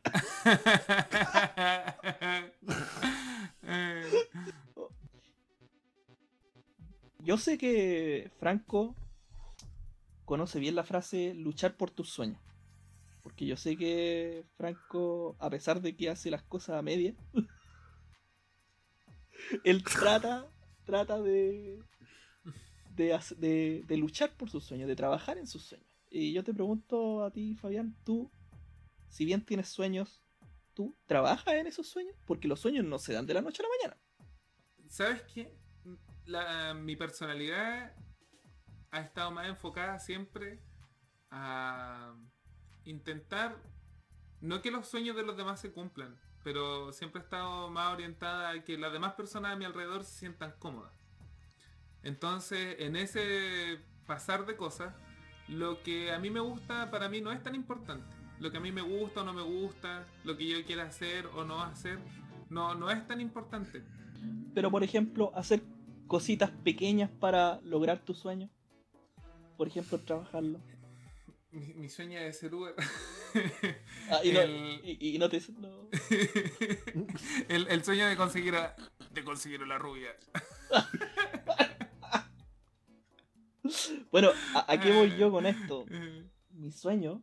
Yo sé que Franco conoce bien la frase luchar por tus sueños. Porque yo sé que Franco, a pesar de que hace las cosas a media, él trata, trata de, de, luchar por sus sueños, de trabajar en sus sueños. Y yo te pregunto a ti, Fabián, tú, si bien tienes sueños, ¿tú trabajas en esos sueños? Porque los sueños no se dan de la noche a la mañana. ¿Sabes qué? Mi personalidad ha estado más enfocada siempre a intentar, no que los sueños de los demás se cumplan, pero siempre he estado más orientada a que las demás personas a mi alrededor se sientan cómodas. Entonces, en ese pasar de cosas, lo que a mí me gusta para mí no es tan importante. Lo que a mí me gusta o no me gusta, lo que yo quiera hacer o no hacer, no, no es tan importante. Pero por ejemplo, hacer cositas pequeñas para lograr tu sueño. Por ejemplo, trabajarlo. Mi, mi sueño es ser Uber. Ah, y, no, El- y- y no te... no- el, el sueño de conseguir a, de conseguir a la rubia. Bueno, ¿a, a qué voy yo con esto? Mi sueño,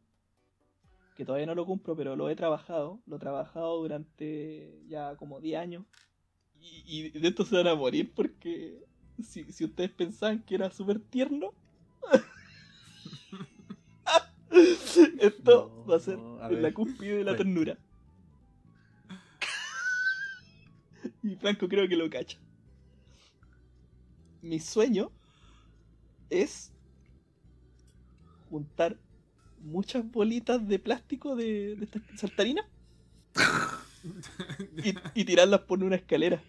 que todavía no lo cumplo, pero lo he trabajado, lo he trabajado durante ya como 10 años. Y, y de esto se van a morir porque si, si ustedes pensaban que era súper tierno, esto No, va a ser a en la cúspide de la Bueno. ternura. y Franco creo que lo cacha. Mi sueño es juntar muchas bolitas de plástico de, de estas saltarinas y, y tirarlas por una escalera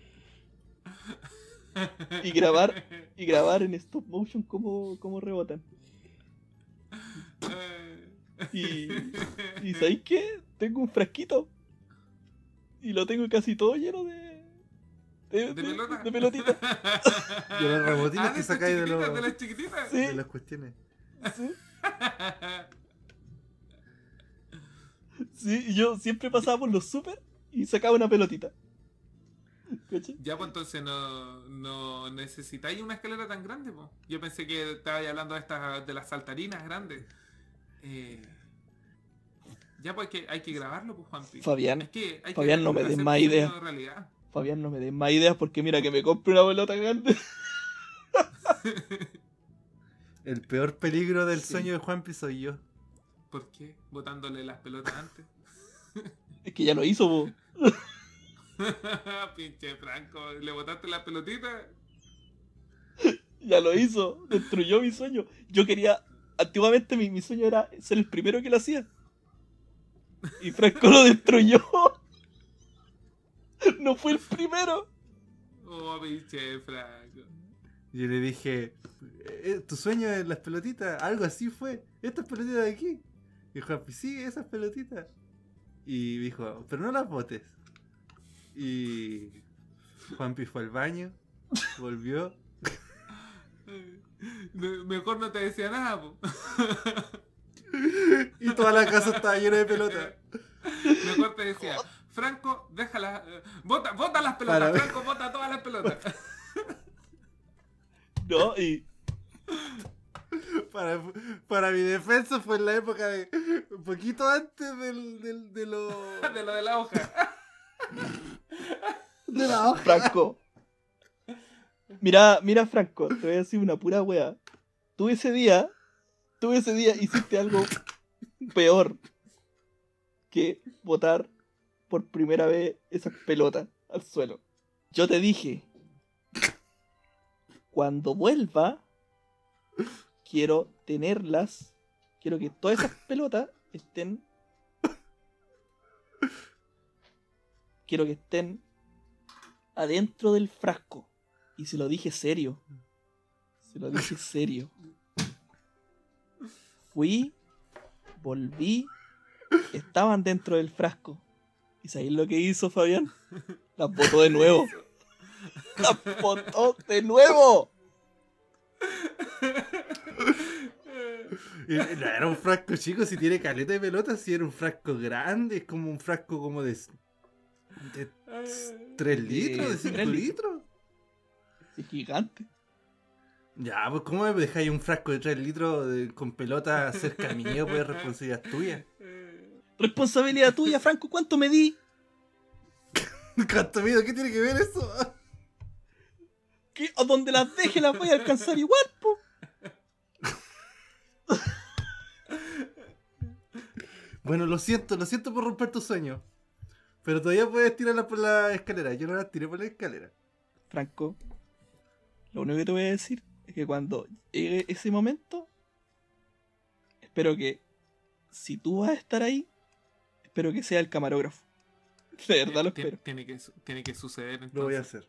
y grabar y grabar en stop motion cómo, cómo rebotan. Y, y ¿sabéis qué? Tengo un frasquito y lo tengo casi todo lleno de de, ¿De de- pelota? de pelotitas. De los rebotines Ah, que de sacáis de, los- de las chiquititas. Sí. de las cuestiones. Sí. Sí, yo siempre pasaba por los super y sacaba una pelotita. Ya, pues entonces no, no necesitáis una escalera tan grande, pues. Yo pensé que estabais hablando de estas de las saltarinas grandes. Eh, ya pues que hay que grabarlo, pues Juanpi. Fabián, Es que hay Fabián, que no me des más realidad. Fabián, no me des más ideas porque mira que me compre una pelota grande. El peor peligro del Sí. sueño de Juanpi soy yo. ¿Por qué? Botándole las pelotas antes. Es que ya lo hizo, po. Pinche Franco, le botaste las pelotitas. Ya lo hizo. Destruyó mi sueño. Yo quería antiguamente mi, mi sueño era ser el primero que lo hacía. Y Franco lo destruyó. No fue el primero. Oh, pinche Franco. Yo le dije, "Eh, ¿tu sueño es las pelotitas? Algo así fue. Estas pelotitas de aquí. Y Juanpi, sí, esas pelotitas. Y dijo, pero no las botes. Y Juanpi fue al baño, volvió. Me- Mejor no te decía nada, po. Y toda la casa estaba llena de pelotas. Mejor te decía, Franco, déjala. eh, Bota, bota las pelotas, Para- Franco, bota todas las pelotas. No, y Para, para mi defensa fue en la época de. Un poquito antes del, del, de lo. De lo de la hoja. De la hoja. Franco. Mira, mira, Franco, te voy a decir una pura wea. Tú ese día, tú ese día hiciste algo peor que botar por primera vez esas pelotas al suelo. Yo te dije, cuando vuelva, quiero tenerlas, quiero que todas esas pelotas estén... Quiero que estén adentro del frasco. Y se lo dije serio. Se lo dije serio. Fui, volví, estaban dentro del frasco. ¿Y sabéis lo que hizo Fabián? Las botó de nuevo. Las botó de nuevo. Era un frasco chico, si tiene caleta de pelotas, si era un frasco grande, es como un frasco como de. de 3 litros, de 5 tres litros. Es gigante. Ya, pues ¿cómo me dejáis un frasco de 3 litros de- con pelota cerca mío? Pues es responsabilidad tuya. Responsabilidad tuya, Franco. ¿Cuánto me di? ¿Cuánto miedo? ¿Qué tiene que ver eso? Que a donde las deje las voy a alcanzar igual, po. Bueno, lo siento, lo siento por romper tu sueño. Pero todavía puedes tirarla por la escalera. Yo no la tiré por la escalera. Franco, lo único que te voy a decir es que cuando llegue ese momento, espero que, si tú vas a estar ahí, espero que sea el camarógrafo. De verdad lo espero. Tiene que, tiene que suceder entonces. Lo voy a hacer.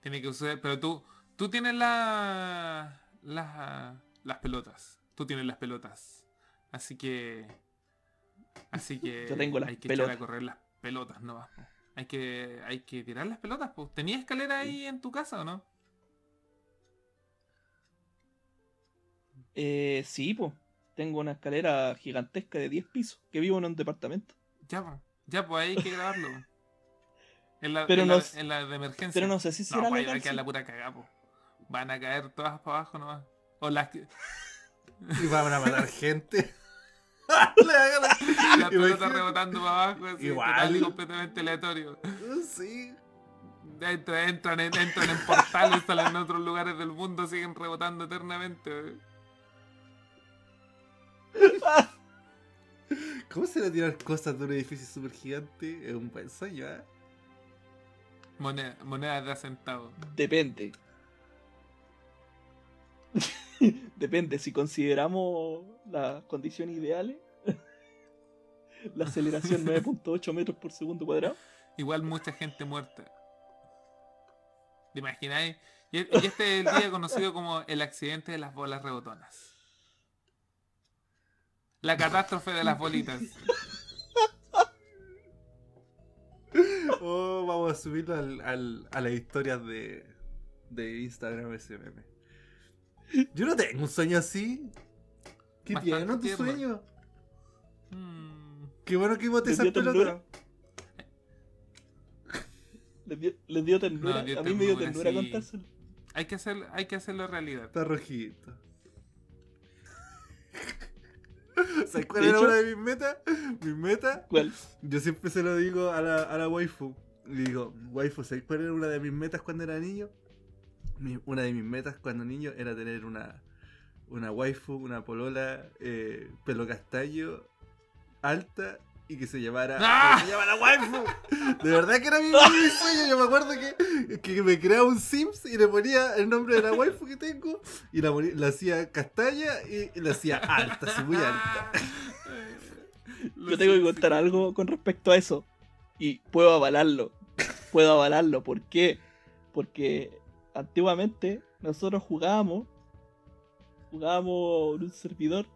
Tiene que suceder. Pero tú, tú tienes la, las, las pelotas. Tú tienes las pelotas. Así que. Así que. Yo tengo las hay que pelotas. echar a correr las pelotas, no. Hay que, hay que tirar las pelotas, pues. ¿Tenías escalera ahí en tu casa o no? Eh, sí, pues. Tengo una escalera gigantesca de 10 pisos, que vivo en un departamento. Ya, pues. Ya, pues ahí hay que grabarlo. En la, Pero en no la- en la de emergencia. Pero no sé si No, será ahí va legal. a quedar sí. la pura cagada, po. Van a caer todas para abajo nomás. O las que. Y van a matar gente. Pelotas Imagínate. rebotando para abajo, así, Igual. y completamente aleatorio. Sí. Entran, entran, en- entran en portales, salen en otros lugares del mundo, siguen rebotando eternamente. ¿Cómo será tirar cosas de un edificio súper gigante? Es un buen sueño, ¿eh? Moneda- monedas de centavo. Depende. Depende, si consideramos las condiciones ideales, la aceleración 9.8 metros por segundo cuadrado. Igual mucha gente muerta. ¿Te imagináis? Y y este es el día conocido como el accidente de las bolas rebotonas. La catástrofe de las bolitas. Oh, vamos a subirlo al, al- a las historias de, de Instagram ese meme. Yo no tengo un sueño así. ¿Qué Bastante tiene tu tierno. sueño? Mm, Qué bueno que bote ¿Les esas dio ternura? pelotas. Les dio, les dio ternura. No, dio a mí me dio ternura, ternura sí. contárselo. hay, que hacer, hay que hacerlo realidad. Está rojito. ¿Sabes cuál era hecho- una de mis metas? Mis metas ¿Cuál? Yo siempre se lo digo a la, a la waifu. Le digo, waifu, ¿sabes cuál era una de mis metas cuando era niño? Mi- una de mis metas cuando niño era tener una, una waifu, una polola, eh, pelo castaño, alta y que se llamara, ¡Ah! que se llamara waifu. De verdad que era mi, mi sueño. Yo me acuerdo que, que me creaba un Sims y le ponía el nombre de la waifu que tengo y la, hacía castaña y, y la hacía alta, así muy alta. Yo tengo que contar algo con respecto a eso. Y puedo avalarlo. Puedo avalarlo. ¿Por qué? Porque antiguamente nosotros jugábamos. Jugábamos en un servidor.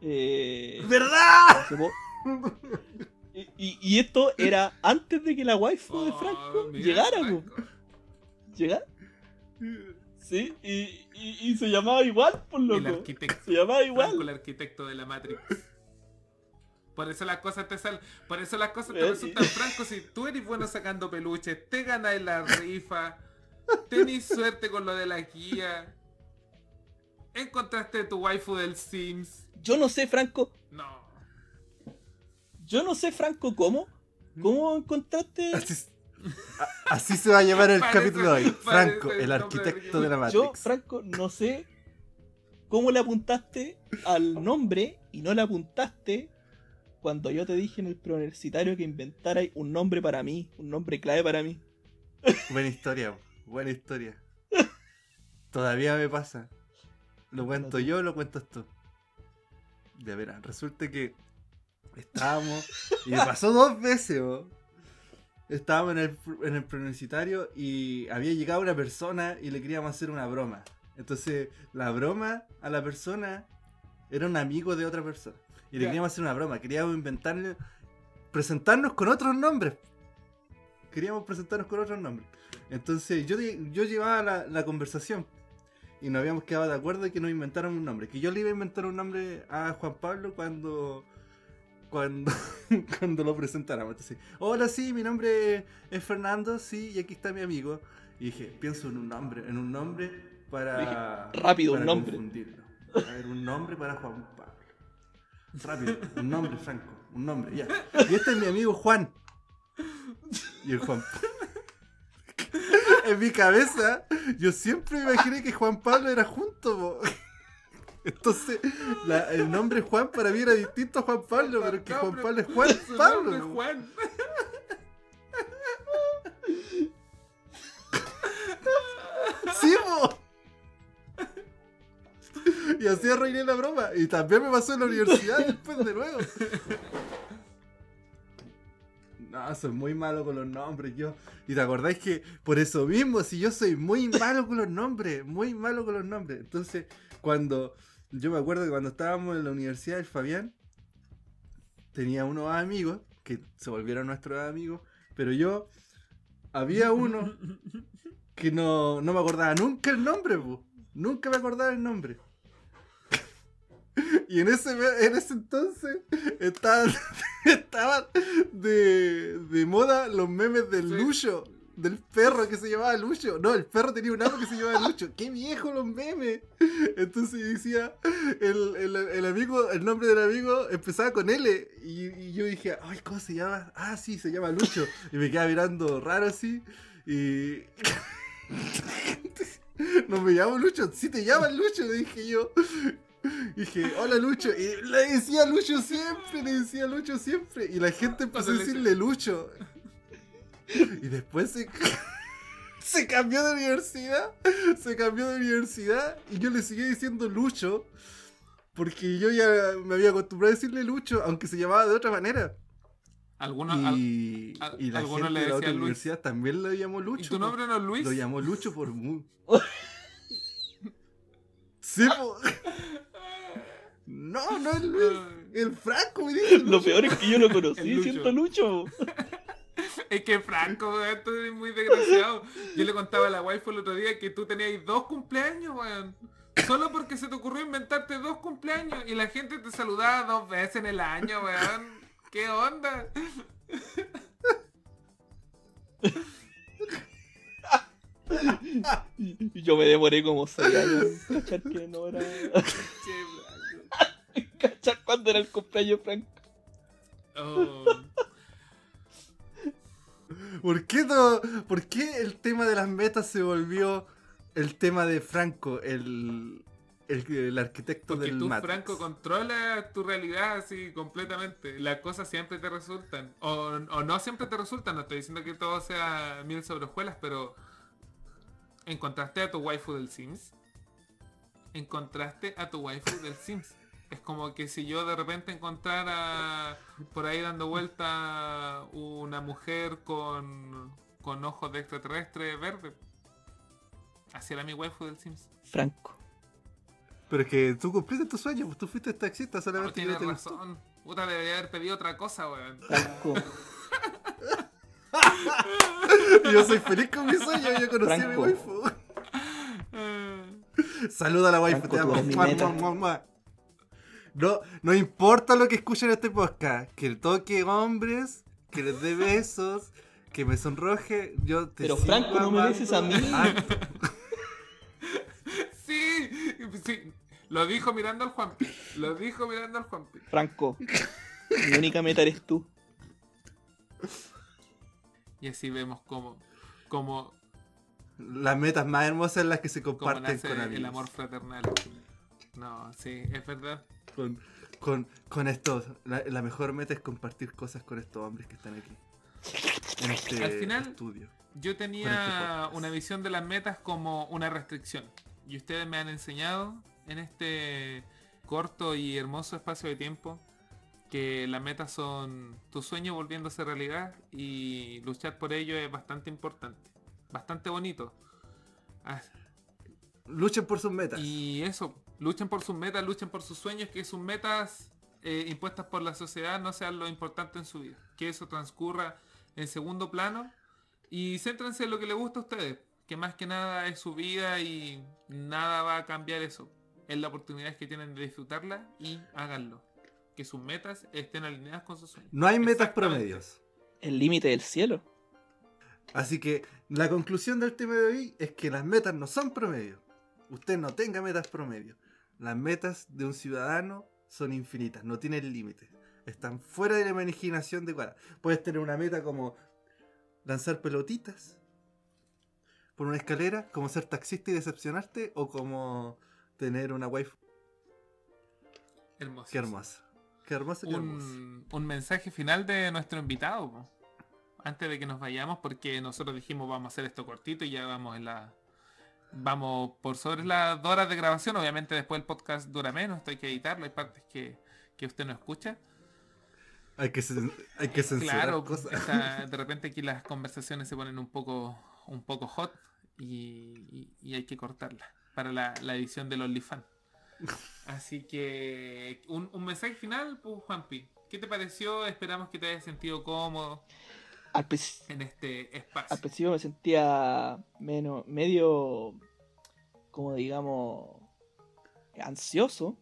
Eh, ¿Verdad? y, y- y esto era antes de que la waifu de Oh, Franco llegara. Franco. ¿Llegara? Sí, y, y- se llamaba igual, por El loco. arquitecto. Se llamaba Franco, igual. el arquitecto de la Matrix. Por eso las cosas te salen, por eso las cosas te Eh, resultan francos si tú eres bueno sacando peluches, te ganas la rifa, tenés suerte con lo de la guía, encontraste tu waifu del Sims, Yo no sé, Franco. no. Yo no sé, Franco, cómo. ¿Cómo encontraste? Así, a- así se va a llamar el Parece- capítulo de hoy. Franco, el arquitecto de la Matrix. Yo, Franco, no sé cómo le apuntaste al nombre y no le apuntaste cuando yo te dije en el preuniversitario que inventarais un nombre para mí, un nombre clave para mí. Buena historia, buena historia. Todavía me pasa. Lo cuento yo o lo cuentas tú. Ya verás, resulta que estábamos. Y me pasó dos veces, bo. Estábamos en el, en el preuniversitario y había llegado una persona y le queríamos hacer una broma. Entonces, la broma a la persona era un amigo de otra persona. Y le queríamos hacer una broma. Queríamos inventarle. Presentarnos con otros nombres. Queríamos presentarnos con otros nombres. Entonces, yo, yo llevaba la, la conversación. Y nos habíamos quedado de acuerdo de que nos inventaron un nombre. Que yo le iba a inventar un nombre a Juan Pablo cuando. Cuando, cuando lo presentáramos. Entonces, hola, sí, mi nombre es Fernando, sí, y aquí está mi amigo. Y dije, pienso en un nombre, en un nombre para. Dije, rápido, un nombre. confundirlo. A ver, un nombre para Juan Pablo. Rápido, un nombre, Franco, un nombre, ya. Y este es mi amigo Juan. Y el Juan En mi cabeza, yo siempre imaginé que Juan Pablo era junto, po. Entonces, la- el nombre Juan para mí era distinto a Juan Pablo, pero que Juan Pablo es Juan Pablo. es. Juan. Sí, po. Y así arruiné la broma. Y también me pasó en la universidad después de nuevo. No, soy muy malo con los nombres, yo. Y te acordáis que por eso mismo, si yo soy muy malo con los nombres, muy malo con los nombres. Entonces, cuando. Yo me acuerdo que cuando estábamos en la universidad, el Fabián tenía unos amigos que se volvieron nuestros amigos, pero yo. Había uno que no, no me acordaba nunca el nombre, po. Nunca me acordaba el nombre. Y en ese, en ese entonces estaban, estaban de, de moda los memes del Sí. Lucho, del perro que se llamaba Lucho. No, el perro tenía un amo que se llamaba Lucho. ¡Qué viejo los memes! Entonces decía, el, el- el amigo, el nombre del amigo empezaba con L. Y, y yo dije, ay, ¿cómo se llama? Ah, sí, se llama Lucho. Y me quedaba mirando raro así. Y. No me llamo Lucho, sí te llamas Lucho, le dije yo. Dije, hola Lucho. Y le decía Lucho siempre, le decía Lucho siempre. Y la gente empezó a decirle Lucho. Y después se, se cambió de universidad. Se cambió de universidad. Y yo le seguí diciendo Lucho. Porque yo ya me había acostumbrado a decirle Lucho, aunque se llamaba de otra manera. Algunos, al- Y, al- y la algunos gente le de la otra Luis. universidad también lo llamó Lucho. ¿Y tu nombre no es Luis? Lo llamó Lucho por mu. Sí, po. No, no es Luis. El Franco me dijo. Lo peor es que yo lo conocí Lucho. siendo Lucho. Es que Franco, weón, tú eres muy desgraciado. Yo le contaba a la waifu el otro día que tú tenías dos cumpleaños, weón. Solo porque se te ocurrió inventarte dos cumpleaños y la gente te saludaba dos veces en el año, weón. ¿Qué onda? Yo me demoré como 6 años en cachar que no era. Cachar cuándo era el cumpleaños Franco. Oh. ¿Por qué, todo- ¿Por qué el tema de las metas se volvió el tema de Franco? El, el, el arquitecto Porque del tú, Matrix. Franco, controlas tu realidad así completamente. Las cosas siempre te resultan. O, o no siempre te resultan. No estoy diciendo que todo sea miel sobre hojuelas, pero... ¿Encontraste a tu waifu del Sims? Encontraste a tu waifu del Sims. Es como que si yo de repente encontrara por ahí dando vuelta una mujer con, con ojos de extraterrestre verde. Así era mi waifu del Sims. Franco. Pero es que tú cumpliste tu sueño, pues tú fuiste taxista No, solamente que tienes no te gustó. razón. Puta, debería haber pedido otra cosa, weón. Franco. Yo soy feliz con mi sueño, yo conocí a mi Franco. waifu. Saluda a la waifu, Franco, te amo. No, no importa lo que escuchen en este podcast, que el toque hombres, que les dé besos, que me sonroje, yo te Pero Franco, no me beses a mí. Sí, sí. Lo dijo mirando al Juanpi. Lo dijo mirando al Juanpi. Franco. Mi única meta eres tú. Y así vemos cómo, cómo, las metas más hermosas son las que se comparten con amigos. el amor fraternal. No, sí, es verdad. Con, con, con estos, la, la mejor meta es compartir cosas con estos hombres que están aquí. En este Al final, estudio. Yo este tenía una visión de las metas como una restricción. Y ustedes me han enseñado en este corto y hermoso espacio de tiempo que las metas son tu sueño volviéndose realidad y luchar por ello es bastante importante. Bastante bonito. Ah, Luchen por sus metas. Y eso, luchen por sus metas, luchen por sus sueños, que sus metas eh, impuestas por la sociedad no sean lo importante en su vida. Que eso transcurra en segundo plano y céntrense en lo que les gusta a ustedes. Que más que nada es su vida y nada va a cambiar eso. Es la oportunidad que tienen de disfrutarla y háganlo. Que sus metas estén alineadas con sus sueños. No hay metas promedios. El límite del cielo. Así que la conclusión del tema de hoy es que las metas no son promedio. Usted no tenga metas promedio. Las metas de un ciudadano son infinitas, no tienen límites. Están fuera de la imaginación de cuadra. Puedes tener una meta como lanzar pelotitas por una escalera, como ser taxista y decepcionarte, o como tener una wife. Hermoso. Qué hermosa. Qué hermosa, qué hermosa. un, un mensaje final de nuestro invitado. po. Antes de que nos vayamos, porque nosotros dijimos vamos a hacer esto cortito y ya vamos en la. Vamos por sobre las dos horas de grabación. Obviamente después el podcast dura menos, esto hay que editarlo, hay partes que, que usted no escucha. Hay que, hay que censurar Claro, cosas. de repente aquí las conversaciones se ponen un poco, un poco hot y, y- y hay que cortarlas para la, la edición del OnlyFans. Así que un, un mensaje final, pues Juanpi. ¿Qué te pareció? Esperamos que te hayas sentido cómodo Al, en este al espacio. principio me sentía menos, medio, como digamos, ansioso.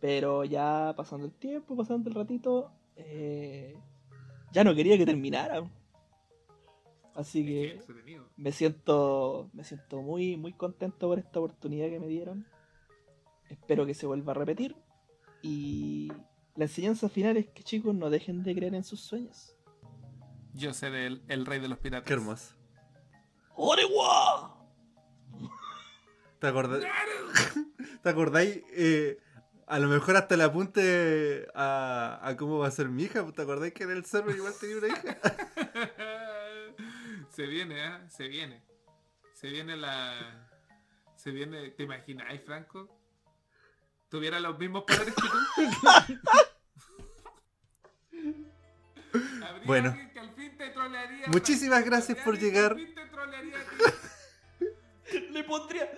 Pero ya pasando el tiempo, pasando el ratito, eh, ya no quería que terminara. Así que me siento, me siento muy, muy contento por esta oportunidad que me dieron. Espero que se vuelva a repetir. Y la enseñanza final es que chicos no dejen de creer en sus sueños. Yo seré el, el rey de los piratas. Qué hermoso. ¡Orewa! ¿Te acordás? ¿Te acordáis? eh, a lo mejor hasta le apunte a, a cómo va a ser mi hija. ¿Te acordáis que en el server igual tenía una hija? se viene, ¿eh? Se viene. Se viene la... Se viene... ¿Te imaginas, Franco? ¿Tuviera los mismos poderes que tú? Habría Bueno. que al fin te trolearía, Muchísimas gracias por llegar. al fin te trolearía a ti. Le pondría.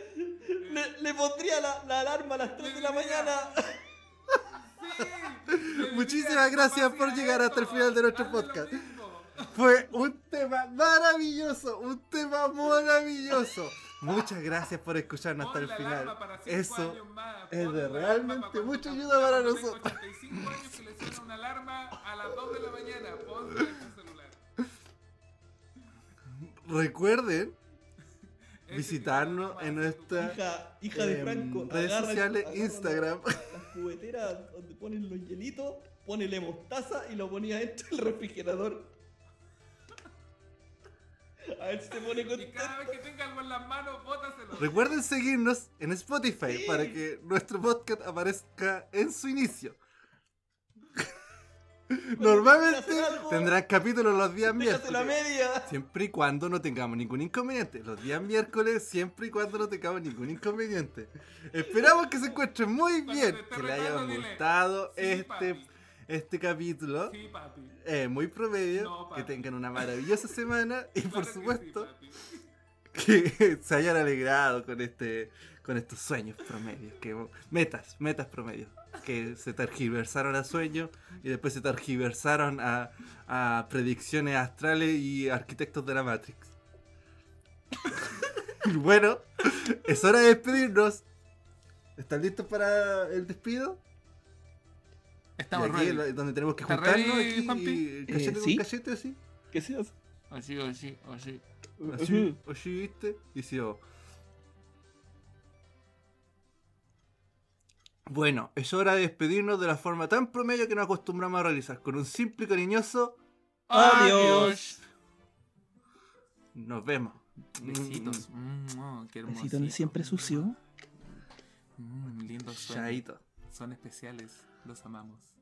Le, le pondría la, la alarma a las 3 de la mañana. Sí, Muchísimas gracias por "Capacidad llegar hasta el final de nuestro podcast". mismo". Fue un tema maravilloso, un tema maravilloso. Muchas gracias por escucharnos hasta el final. Eso es de realmente mucha ayuda para nosotros. 85 años que le suena una alarma a las 2 de la mañana. Ponla en tu celular. Recuerden visitarnos en nuestra Hija, hija de em, Franco. redes agarra- sociales, agarra Instagram. La, la cubetera donde ponen los hielitos, ponele mostaza y lo ponía dentro del refrigerador. A ver si se pone Y contento. cada vez que tenga algo en las manos, bótaselo. Recuerden seguirnos en Spotify Sí. para que nuestro podcast aparezca en su inicio. Normalmente tendrán capítulos los días miércoles. media. Siempre y cuando no tengamos ningún inconveniente. Los días miércoles, siempre y cuando no tengamos ningún inconveniente. Esperamos que se encuentren muy bien, te que les haya gustado "Sí, este, papi. Este capítulo. Sí, papi. Eh, muy promedio. No, que tengan una maravillosa semana y por Claro que sí, supuesto que se hayan alegrado con este con estos sueños promedios, que metas, metas promedios, que se tergiversaron a sueños y después se tergiversaron a, a predicciones astrales y arquitectos de la Matrix. bueno, es hora de despedirnos. ¿Están listos para el despido? Estamos Y aquí, ready. donde tenemos que ¿Estás juntarnos ready, aquí, Juanpi? y cachete Eh, con ¿sí? cachete así. ¿Qué seas? Así, así, así. Así, así, ¿viste? Y si yo. Bueno, es hora de despedirnos de la forma tan promedio que nos acostumbramos a realizar, con un simple y cariñoso Adiós. nos vemos. Besitos. Mm, oh, qué Besito hermosito. siempre sucio. Mm, lindos sueños. Chaito. Son especiales. Los amamos.